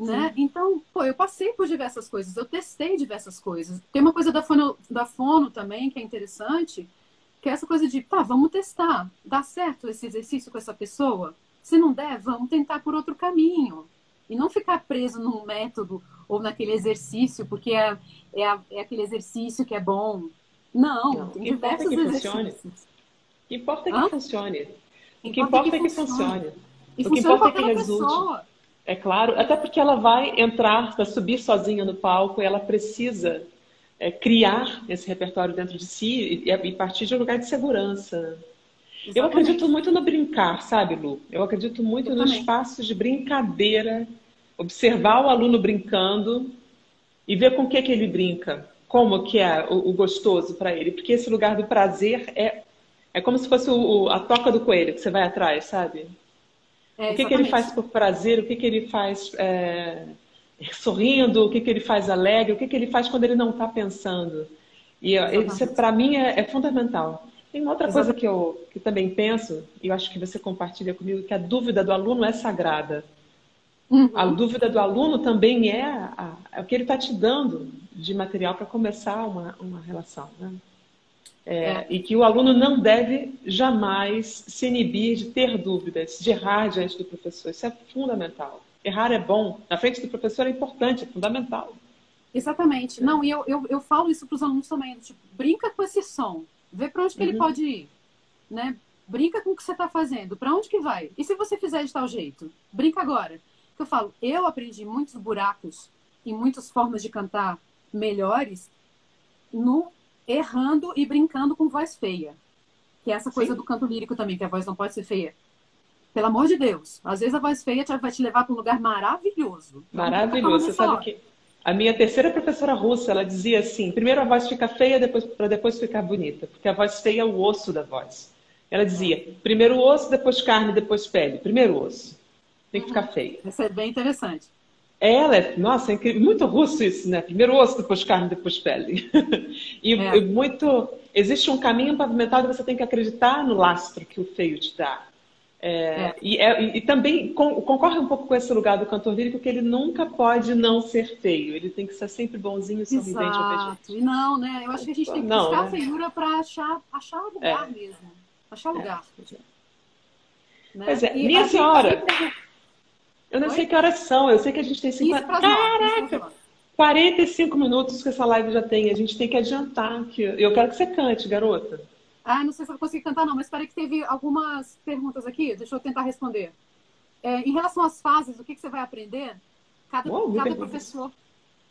Né? Então, pô, eu passei por diversas coisas, eu testei diversas coisas. Tem uma coisa da fono, da fono também que é interessante, que é essa coisa de, tá, vamos testar. Dá certo esse exercício com essa pessoa? Se não der, vamos tentar por outro caminho. E não ficar preso num método ou naquele exercício, porque é, é, é aquele exercício que é bom. Não, não tem diversos que exercícios. Funcione. O que importa é que Hã? funcione. O que importa, é que funcione. E o que importa é que resulte. Pessoa. É claro, até porque ela vai entrar, vai subir sozinha no palco e ela precisa é, criar esse repertório dentro de si e, e partir de um lugar de segurança. Exatamente. Eu acredito muito no brincar, sabe, Lu? Eu acredito muito nos espaços de brincadeira, observar o aluno brincando e ver com o que, que ele brinca, como que é o, o gostoso para ele, porque esse lugar do prazer é, é como se fosse o, a toca do coelho que você vai atrás, sabe? É, o que, que ele faz por prazer, o que, que ele faz é, sorrindo, o que, que ele faz alegre, o que, que ele faz quando ele não está pensando. E isso, para mim, é, é fundamental. Tem uma outra coisa que eu que também penso, e eu acho que você compartilha comigo, que a dúvida do aluno é sagrada. Uhum. A dúvida do aluno também é, a, é o que ele está te dando de material para começar uma, uma relação. Né? É, é. E que o aluno não deve jamais se inibir de ter dúvidas, de errar diante do professor. Isso é fundamental. Errar é bom, na frente do professor é importante, é fundamental. Exatamente. Não, e eu, eu, eu falo isso para os alunos também. Tipo, brinca com esse som. Vê para onde que uhum. ele pode ir. Né? Brinca com o que você está fazendo. Para onde que vai? E se você fizer de tal jeito? Brinca agora. Eu falo, eu aprendi muitos buracos e muitas formas de cantar melhores no errando e brincando com voz feia. Que é essa coisa Sim. do canto lírico também, que a voz não pode ser feia. Pelo amor de Deus. Às vezes a voz feia vai te levar para um lugar maravilhoso. Maravilhoso. Você sabe que a minha terceira professora russa, ela dizia assim: primeiro a voz fica feia, depois para depois ficar bonita, porque a voz feia é o osso da voz. Ela dizia: primeiro osso, depois carne, depois pele. Primeiro osso. Tem que ficar feia. Isso é bem interessante. Ela é, nossa, é muito russo isso, né? Primeiro osso, depois carne, depois pele. e é. muito. Existe um caminho pavimentado, você tem que acreditar no lastro que o feio te dá. É, é. E, é, e, também concorre um pouco com esse lugar do cantor lírico que ele nunca pode não ser feio. Ele tem que ser sempre bonzinho, sorridente. Exato. E não, né? Eu acho que a gente tem que não, buscar né? a feiura para achar, achar lugar é. mesmo. Achar lugar. Né? Pois é. Minha senhora, eu não Oi? sei que horas são. Eu sei que a gente tem 50... Caraca! 45 minutos que essa live já tem. A gente tem que adiantar. Que... Eu quero que você cante, garota. Ah, não sei se eu consegui cantar, não, mas parei que teve algumas perguntas aqui, deixa eu tentar responder. É, em relação às fases, o que, que você vai aprender? Cada, oh, cada professor,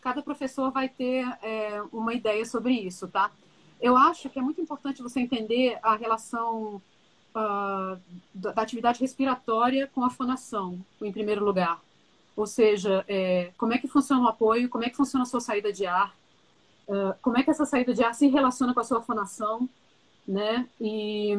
cada professor vai ter é, uma ideia sobre isso, tá? Eu acho que é muito importante você entender a relação da, da, atividade respiratória com a fonação, em primeiro lugar. Ou seja, é, como é que funciona o apoio, como é que funciona a sua saída de ar, uh, como é que essa saída de ar se relaciona com a sua fonação, né? E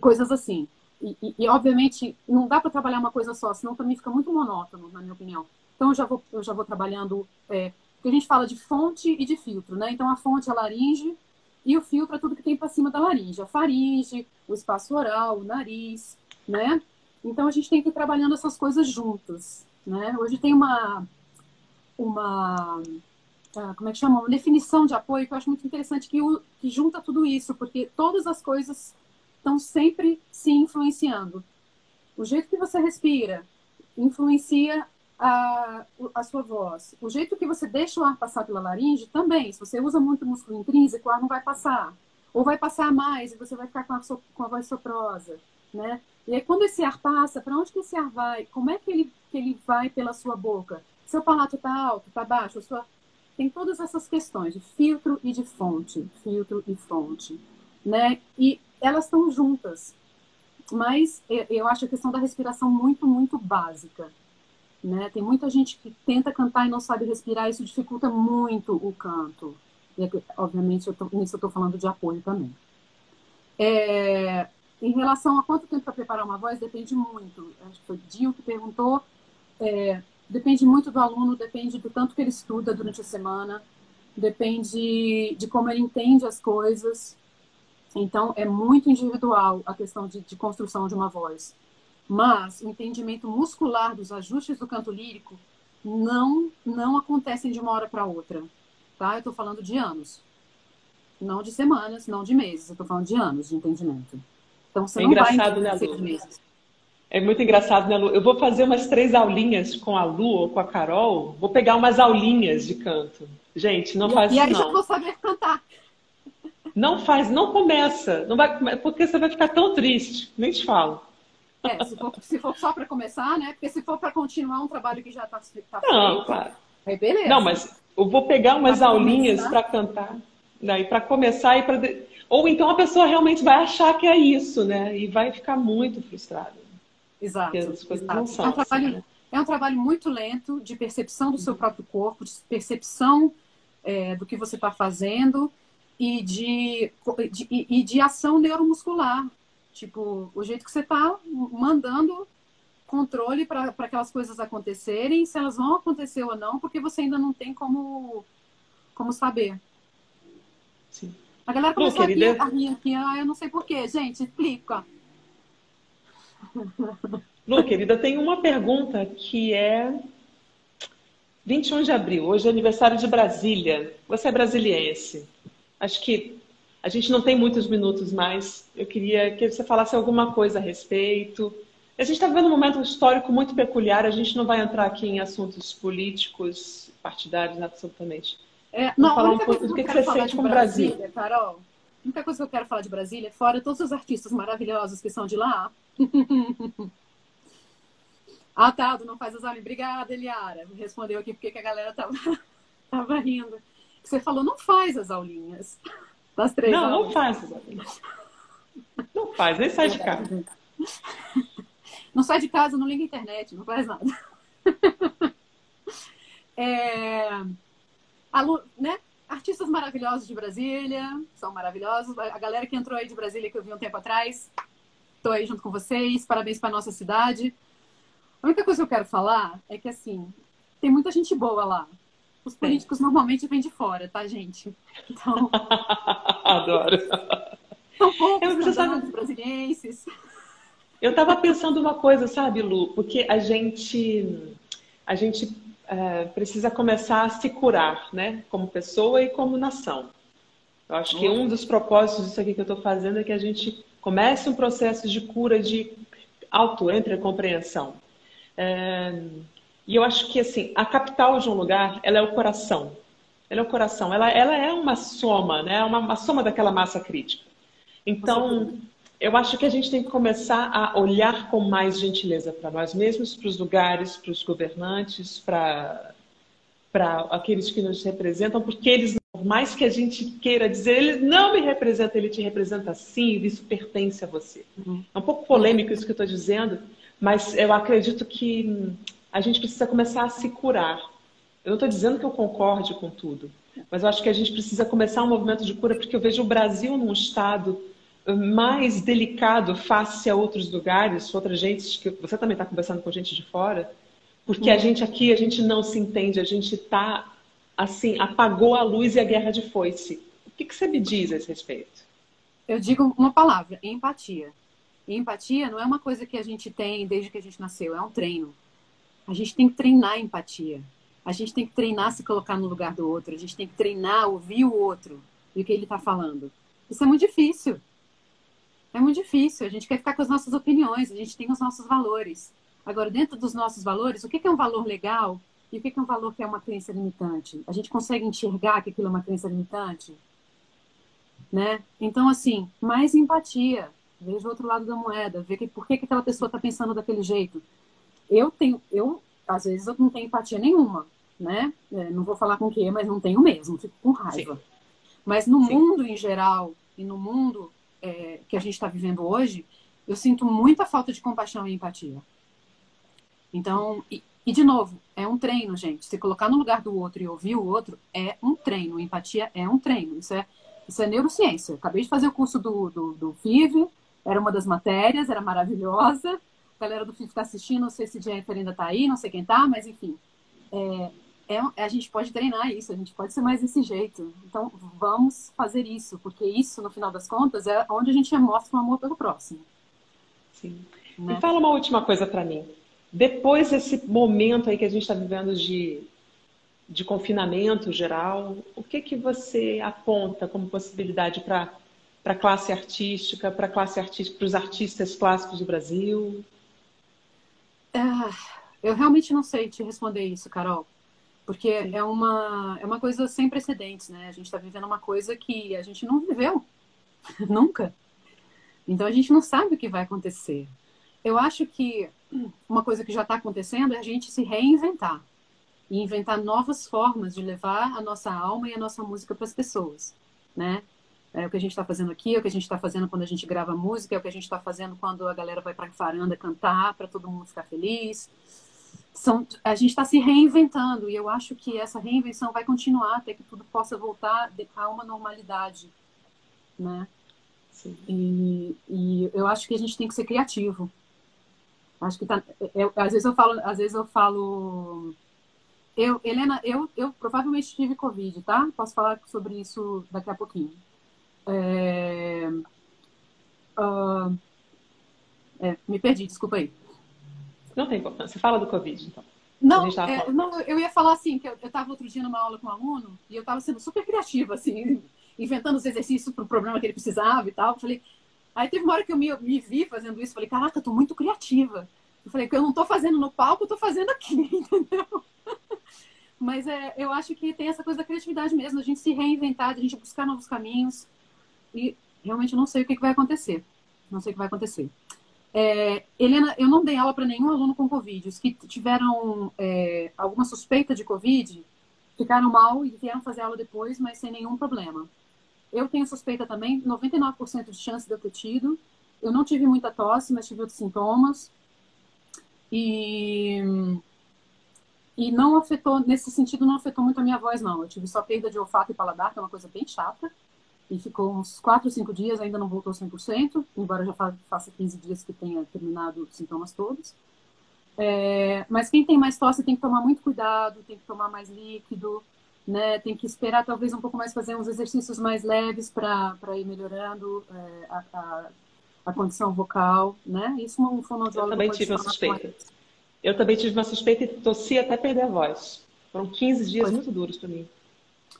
coisas assim. E, e, e obviamente, não dá para trabalhar uma coisa só, senão também fica muito monótono, na minha opinião. Então, eu já vou, eu já vou trabalhando. É, porque a gente fala de fonte e de filtro, né? Então, a fonte é a laringe e o filtro é tudo que tem para cima da laringe. A faringe, o espaço oral, o nariz, né? Então, a gente tem que ir trabalhando essas coisas juntas, né? Hoje tem uma. Uma ah, como é que chama? Uma definição de apoio que eu acho muito interessante que, que junta tudo isso, porque todas as coisas estão sempre se influenciando. O jeito que você respira influencia a, a sua voz. O jeito que você deixa o ar passar pela laringe também. Se você usa muito músculo intrínseco, o ar não vai passar. Ou vai passar mais e você vai ficar com a, so, com a voz soprosa, né? E aí, quando esse ar passa, para onde que esse ar vai? Como é que ele, que ele vai pela sua boca? seu palato está alto, está baixo, sua... tem todas essas questões de filtro e de fonte, filtro e fonte, né? E elas estão juntas, mas eu acho a questão da respiração muito, muito básica, né? Tem muita gente que tenta cantar e não sabe respirar, isso dificulta muito o canto. E, obviamente, eu tô, nisso eu estou falando de apoio também. É, em relação a quanto tempo para preparar uma voz, depende muito. Acho que foi Dio que perguntou. É, depende muito do aluno, depende do tanto que ele estuda durante a semana, depende de como ele entende as coisas. Então, é muito individual a questão de, de construção de uma voz. Mas o entendimento muscular dos ajustes do canto lírico não, não acontecem de uma hora para outra. Tá? Eu estou falando de anos. Não de semanas, não de meses. Eu estou falando de anos de entendimento. Então, você é não engraçado, vai né, Lu? meses. É muito engraçado, né, Lu? Eu vou fazer umas três aulinhas com a Lu ou com a Carol. Vou pegar umas aulinhas de canto. Gente, não faz e, isso, E aí já vou saber cantar. Não faz, não começa. Não vai, porque você vai ficar tão triste. Nem te falo. É, se for, se for só para começar, né? Porque se for para continuar um trabalho que já está tá Não, feito, claro. aí beleza. Não, mas eu vou pegar umas pra aulinhas para cantar. Né? E para começar e para ou então a pessoa realmente vai achar que é isso, né? E vai ficar muito frustrada. Exato. exato. São, é, um trabalho, assim, né? é um trabalho muito lento de percepção do seu próprio corpo, de percepção é, do que você está fazendo e de, de, e de ação neuromuscular. Tipo, o jeito que você está mandando controle para aquelas coisas acontecerem, se elas vão acontecer ou não, porque você ainda não tem como, como saber. Sim. A galera começou Bom, querida... a rir aqui, ah, eu não sei porquê. Gente, explica. Lu, querida, tem uma pergunta que é 21 de abril, hoje é aniversário de Brasília. Você é brasiliense. Acho que a gente não tem muitos minutos mais. Eu queria que você falasse alguma coisa a respeito. A gente está vivendo um momento histórico muito peculiar. A gente não vai entrar aqui em assuntos políticos, partidários, absolutamente. É, não, falar um pouco do que, que você sente com o Brasil. Brasília, Carol, a única coisa que eu quero falar de Brasília, fora todos os artistas maravilhosos que são de lá. ah, tá, não faz as aulas. Obrigada, Eliara. Respondeu aqui porque que a galera tava, tava rindo. Você falou, não faz as aulinhas. Das três Não, aulas. não faz. Não faz, nem sai de casa. Não sai de casa, não liga a internet, não faz nada. É né? Artistas maravilhosos de Brasília, são maravilhosos. A galera que entrou aí de Brasília que eu vi um tempo atrás, estou aí junto com vocês. Parabéns para nossa cidade. A única coisa que eu quero falar é que assim tem muita gente boa lá. Os políticos Sim. normalmente vêm de fora, tá, gente? Então. Adoro. São poucos sabe... brasilienses. Eu estava pensando uma coisa, sabe, Lu? Porque a gente, a gente é, precisa começar a se curar, né? Como pessoa e como nação. Eu acho que um dos propósitos disso aqui que eu estou fazendo é que a gente comece um processo de cura de auto entre compreensão. É, e eu acho que assim a capital de um lugar, ela é o coração. Ela é o coração. Ela, ela é uma soma, né? Uma, uma soma daquela massa crítica. Então eu acho que a gente tem que começar a olhar com mais gentileza para nós mesmos, para os lugares, para os governantes, para para aqueles que nos representam, porque eles, por mais que a gente queira dizer, ele não me representa, ele te representa sim, isso pertence a você. Uhum. É um pouco polêmico isso que eu estou dizendo, mas eu acredito que a gente precisa começar a se curar. Eu não estou dizendo que eu concorde com tudo, mas eu acho que a gente precisa começar um movimento de cura, porque eu vejo o Brasil num estado mais delicado face a outros lugares, outras gente que você também está conversando com gente de fora, porque a gente aqui a gente não se entende, a gente está assim apagou a luz e a guerra de foice. O que, que você me diz a esse respeito? Eu digo uma palavra: empatia. E empatia não é uma coisa que a gente tem desde que a gente nasceu, é um treino. A gente tem que treinar a empatia. A gente tem que treinar se colocar no lugar do outro. A gente tem que treinar ouvir o outro e o que ele está falando. Isso é muito difícil. É muito difícil. A gente quer ficar com as nossas opiniões, a gente tem os nossos valores. Agora, dentro dos nossos valores, o que é um valor legal e o que é um valor que é uma crença limitante? A gente consegue enxergar que aquilo é uma crença limitante? Né? Então, assim, mais empatia. Veja o outro lado da moeda, ver que, por que, que aquela pessoa está pensando daquele jeito. Eu tenho, eu às vezes eu não tenho empatia nenhuma, né? É, não vou falar com o quê, mas não tenho mesmo, fico com raiva. Sim. Mas no Sim. mundo em geral e no mundo é, que a gente está vivendo hoje, eu sinto muita falta de compaixão e empatia. Então, e, e, de novo, é um treino, gente. Se colocar no lugar do outro e ouvir o outro é um treino. Empatia é um treino. Isso é, isso é neurociência. Acabei de fazer o curso do, do, do FIV, era uma das matérias, era maravilhosa. A galera do FIV está assistindo, não sei se Jennifer ainda está aí, não sei quem está, mas enfim. É, é, a gente pode treinar isso, a gente pode ser mais desse jeito. Então, vamos fazer isso, porque isso, no final das contas, é onde a gente mostra o amor pelo próximo. Sim. Né? E fala uma última coisa para mim. Depois desse momento aí que a gente está vivendo de, de confinamento geral, o que que você aponta como possibilidade para a classe artística, para a classe artística, para os artistas clássicos do Brasil? Ah, eu realmente não sei te responder isso, Carol, porque é uma é uma coisa sem precedentes, né? A gente está vivendo uma coisa que a gente não viveu nunca. Então a gente não sabe o que vai acontecer. Eu acho que uma coisa que já está acontecendo é a gente se reinventar e inventar novas formas de levar a nossa alma e a nossa música para as pessoas, né? É o que a gente está fazendo aqui, é o que a gente está fazendo quando a gente grava música, é o que a gente está fazendo quando a galera vai para a varanda cantar para todo mundo ficar feliz. São, a gente está se reinventando e eu acho que essa reinvenção vai continuar até que tudo possa voltar a uma normalidade, né? E, e, eu acho que a gente tem que ser criativo. Acho que tá. Eu, às vezes eu falo, às vezes eu falo. Eu, Helena, eu, eu provavelmente tive Covid, tá? Posso falar sobre isso daqui a pouquinho. É, uh, é, me perdi, desculpa aí. Não tem importância. Fala do Covid, então. Não, é, não, eu ia falar assim, que eu estava outro dia numa aula com um aluno e eu estava sendo super criativa, assim, inventando os exercícios para o problema que ele precisava e tal. falei, aí teve uma hora que eu me, me vi fazendo isso, falei, caraca, eu tô muito criativa. Eu falei, que eu não estou fazendo no palco, eu tô fazendo aqui, entendeu? Mas é, eu acho que tem essa coisa da criatividade mesmo, a gente se reinventar, a gente buscar novos caminhos. E realmente não sei o que, que vai acontecer. Não sei o que vai acontecer. É, Helena, eu não dei aula para nenhum aluno com Covid. Os que tiveram é, alguma suspeita de Covid ficaram mal e vieram fazer aula depois, mas sem nenhum problema. Eu tenho suspeita também, 99% de chance de eu ter tido. Eu não tive muita tosse, mas tive outros sintomas. E, e não afetou, nesse sentido, não afetou muito a minha voz, não. Eu tive só perda de olfato e paladar, que é uma coisa bem chata. E ficou uns 4 ou 5 dias, ainda não voltou 100%, embora já faça 15 dias que tenha terminado os sintomas todos. É, mas quem tem mais tosse tem que tomar muito cuidado, tem que tomar mais líquido, né? Tem que esperar talvez um pouco mais, fazer uns exercícios mais leves para ir melhorando é, a, a, a, condição vocal, né? Isso um fonoaudiólogo Eu também tive uma suspeita. Eu também tive uma suspeita e tossi até perder a voz. Foram 15 dias pois. muito duros para mim.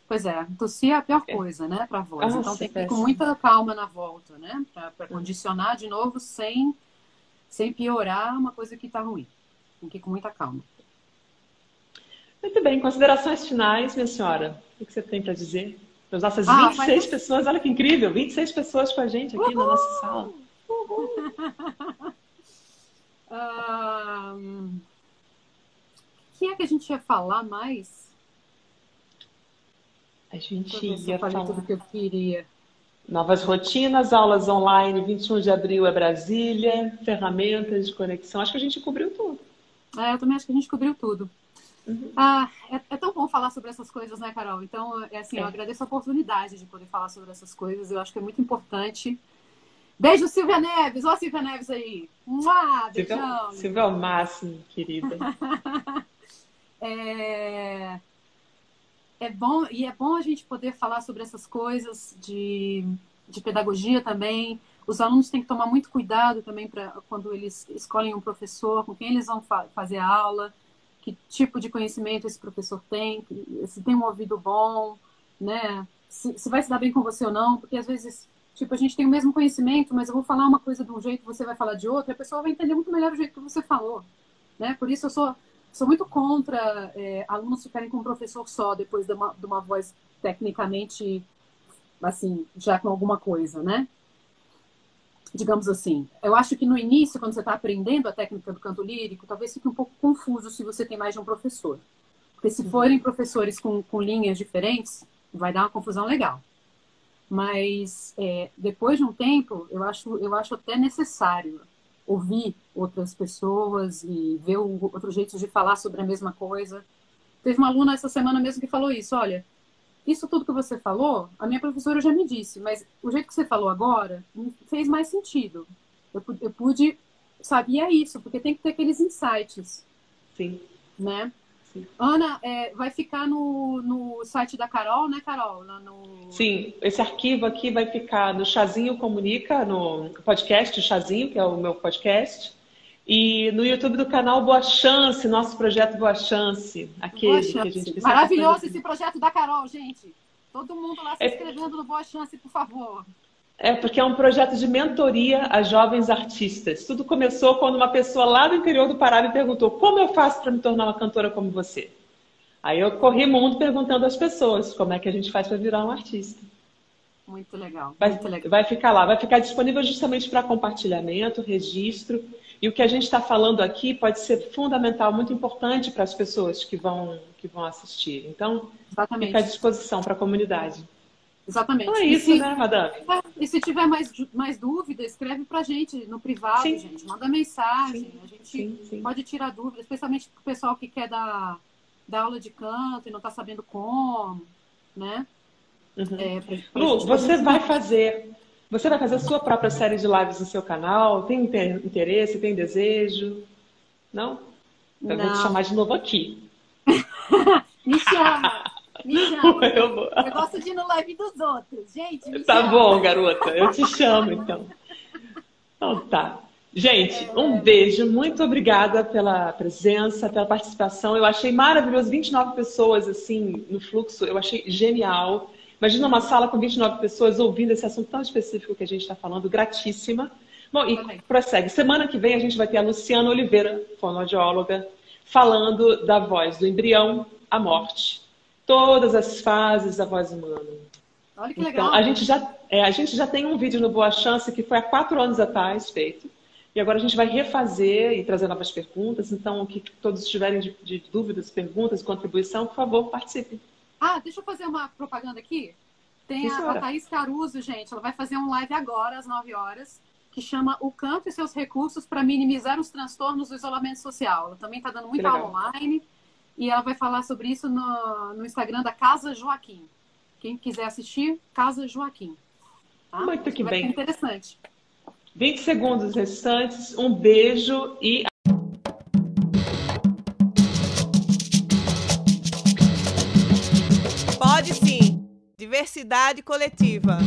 Pois é, tossir é a pior é. coisa, né, para voz. Nossa, então tem que ir com muita calma na volta, né? Para condicionar de novo sem, sem piorar uma coisa que está ruim. Tem que ir com muita calma. Muito bem, considerações finais, minha senhora. O que você tem para dizer? Para as nossas ah, 26 mas... pessoas, olha que incrível, 26 pessoas com a gente aqui Uhul! na nossa sala. O que é que a gente ia falar mais? A gente ia falar tudo que eu queria. Novas rotinas, aulas online, 21 de abril é Brasília, ferramentas de conexão. Acho que a gente cobriu tudo. É, eu também acho que a gente cobriu tudo. Uhum. Ah, é, é, tão bom falar sobre essas coisas, né, Carol? Então, é assim, é. eu agradeço a oportunidade de poder falar sobre essas coisas. Eu acho que é muito importante. Beijo, Silvia Neves. Ó, Silvia Neves aí. Mua, beijão. Silvia, Silvia é o máximo, querida. é... é bom, e é bom a gente poder falar sobre essas coisas de, de pedagogia também. Os alunos têm que tomar muito cuidado também para quando eles escolhem um professor, com quem eles vão fa fazer a aula que tipo de conhecimento esse professor tem, se tem um ouvido bom, né? Se, se, vai se dar bem com você ou não, porque às vezes, tipo, a gente tem o mesmo conhecimento, mas eu vou falar uma coisa de um jeito, você vai falar de outro, a pessoa vai entender muito melhor o jeito que você falou, né? Por isso eu sou, sou muito contra é, alunos ficarem com um professor só depois de uma, de uma voz tecnicamente, assim, já com alguma coisa, né? digamos assim. Eu acho que no início, quando você está aprendendo a técnica do canto lírico, talvez fique um pouco confuso se você tem mais de um professor. Porque se forem professores com, com linhas diferentes, vai dar uma confusão legal. Mas é, depois de um tempo, eu acho, eu acho até necessário ouvir outras pessoas e ver outros jeitos de falar sobre a mesma coisa. Teve uma aluna essa semana mesmo que falou isso, olha, isso tudo que você falou, a minha professora já me disse, mas o jeito que você falou agora fez mais sentido. Eu, eu pude, sabia isso, porque tem que ter aqueles insights. Sim. Né? Sim. Ana, é, vai ficar no, no site da Carol, né, Carol? No... Sim, esse arquivo aqui vai ficar no Chazinho Comunica, no podcast Chazinho, que é o meu podcast. E no YouTube do canal Boa Chance, nosso projeto Boa Chance. Aquele Boa chance. que a gente Maravilhoso esse projeto da Carol, gente. Todo mundo lá se é... inscrevendo no Boa Chance, por favor. É, porque é um projeto de mentoria a jovens artistas. Tudo começou quando uma pessoa lá do interior do Pará me perguntou como eu faço para me tornar uma cantora como você. Aí eu corri mundo perguntando às pessoas como é que a gente faz para virar um artista. Muito legal. Vai, muito legal. vai ficar lá, vai ficar disponível justamente para compartilhamento, registro e o que a gente está falando aqui pode ser fundamental, muito importante para as pessoas que vão, que vão assistir. Então, Exatamente. fica à disposição para a comunidade. Exatamente. Então é isso, se, né, madame? E se tiver mais, mais dúvida, escreve para a gente no privado, sim. gente. Manda mensagem. Sim. A gente sim, pode tirar dúvidas, especialmente para o pessoal que quer dar, dar aula de canto e não está sabendo como, né? Uhum. É, pra, pra Lu, você vai fazer você vai fazer a sua própria série de lives no seu canal? Tem interesse? Tem desejo? Não? Então, eu vou te chamar de novo aqui. me chama! Me chama! Eu, eu, gosto de ir no live dos outros. Gente, Tá chama. bom, garota. Eu te chamo, então. Então tá. Gente, é... um beijo. Muito obrigada pela presença, pela participação. Eu achei maravilhoso. 29 pessoas, assim, no fluxo. Eu achei genial. Imagina uma sala com 29 pessoas ouvindo esse assunto tão específico que a gente está falando, gratíssima. Bom, e Também. prossegue. Semana que vem a gente vai ter a Luciana Oliveira, fonoaudióloga, falando da voz do embrião à morte. Todas as fases da voz humana. Olha que então, legal. Então, a gente, já, é, a gente já tem um vídeo no Boa Chance que foi há quatro anos atrás feito. E agora a gente vai refazer e trazer novas perguntas. Então, o que todos tiverem de, de dúvidas, perguntas, contribuição, por favor, participem. Ah, deixa eu fazer uma propaganda aqui. Tem a, a Thaís Caruso, gente. Ela vai fazer um live agora, às 9 horas, que chama O Canto e seus recursos para minimizar os transtornos do isolamento social. Ela também está dando muita aula online. E ela vai falar sobre isso no, no Instagram da Casa Joaquim. Quem quiser assistir, Casa Joaquim. Tá? Muito que bem. interessante. 20 segundos restantes. Um beijo e Diversidade coletiva.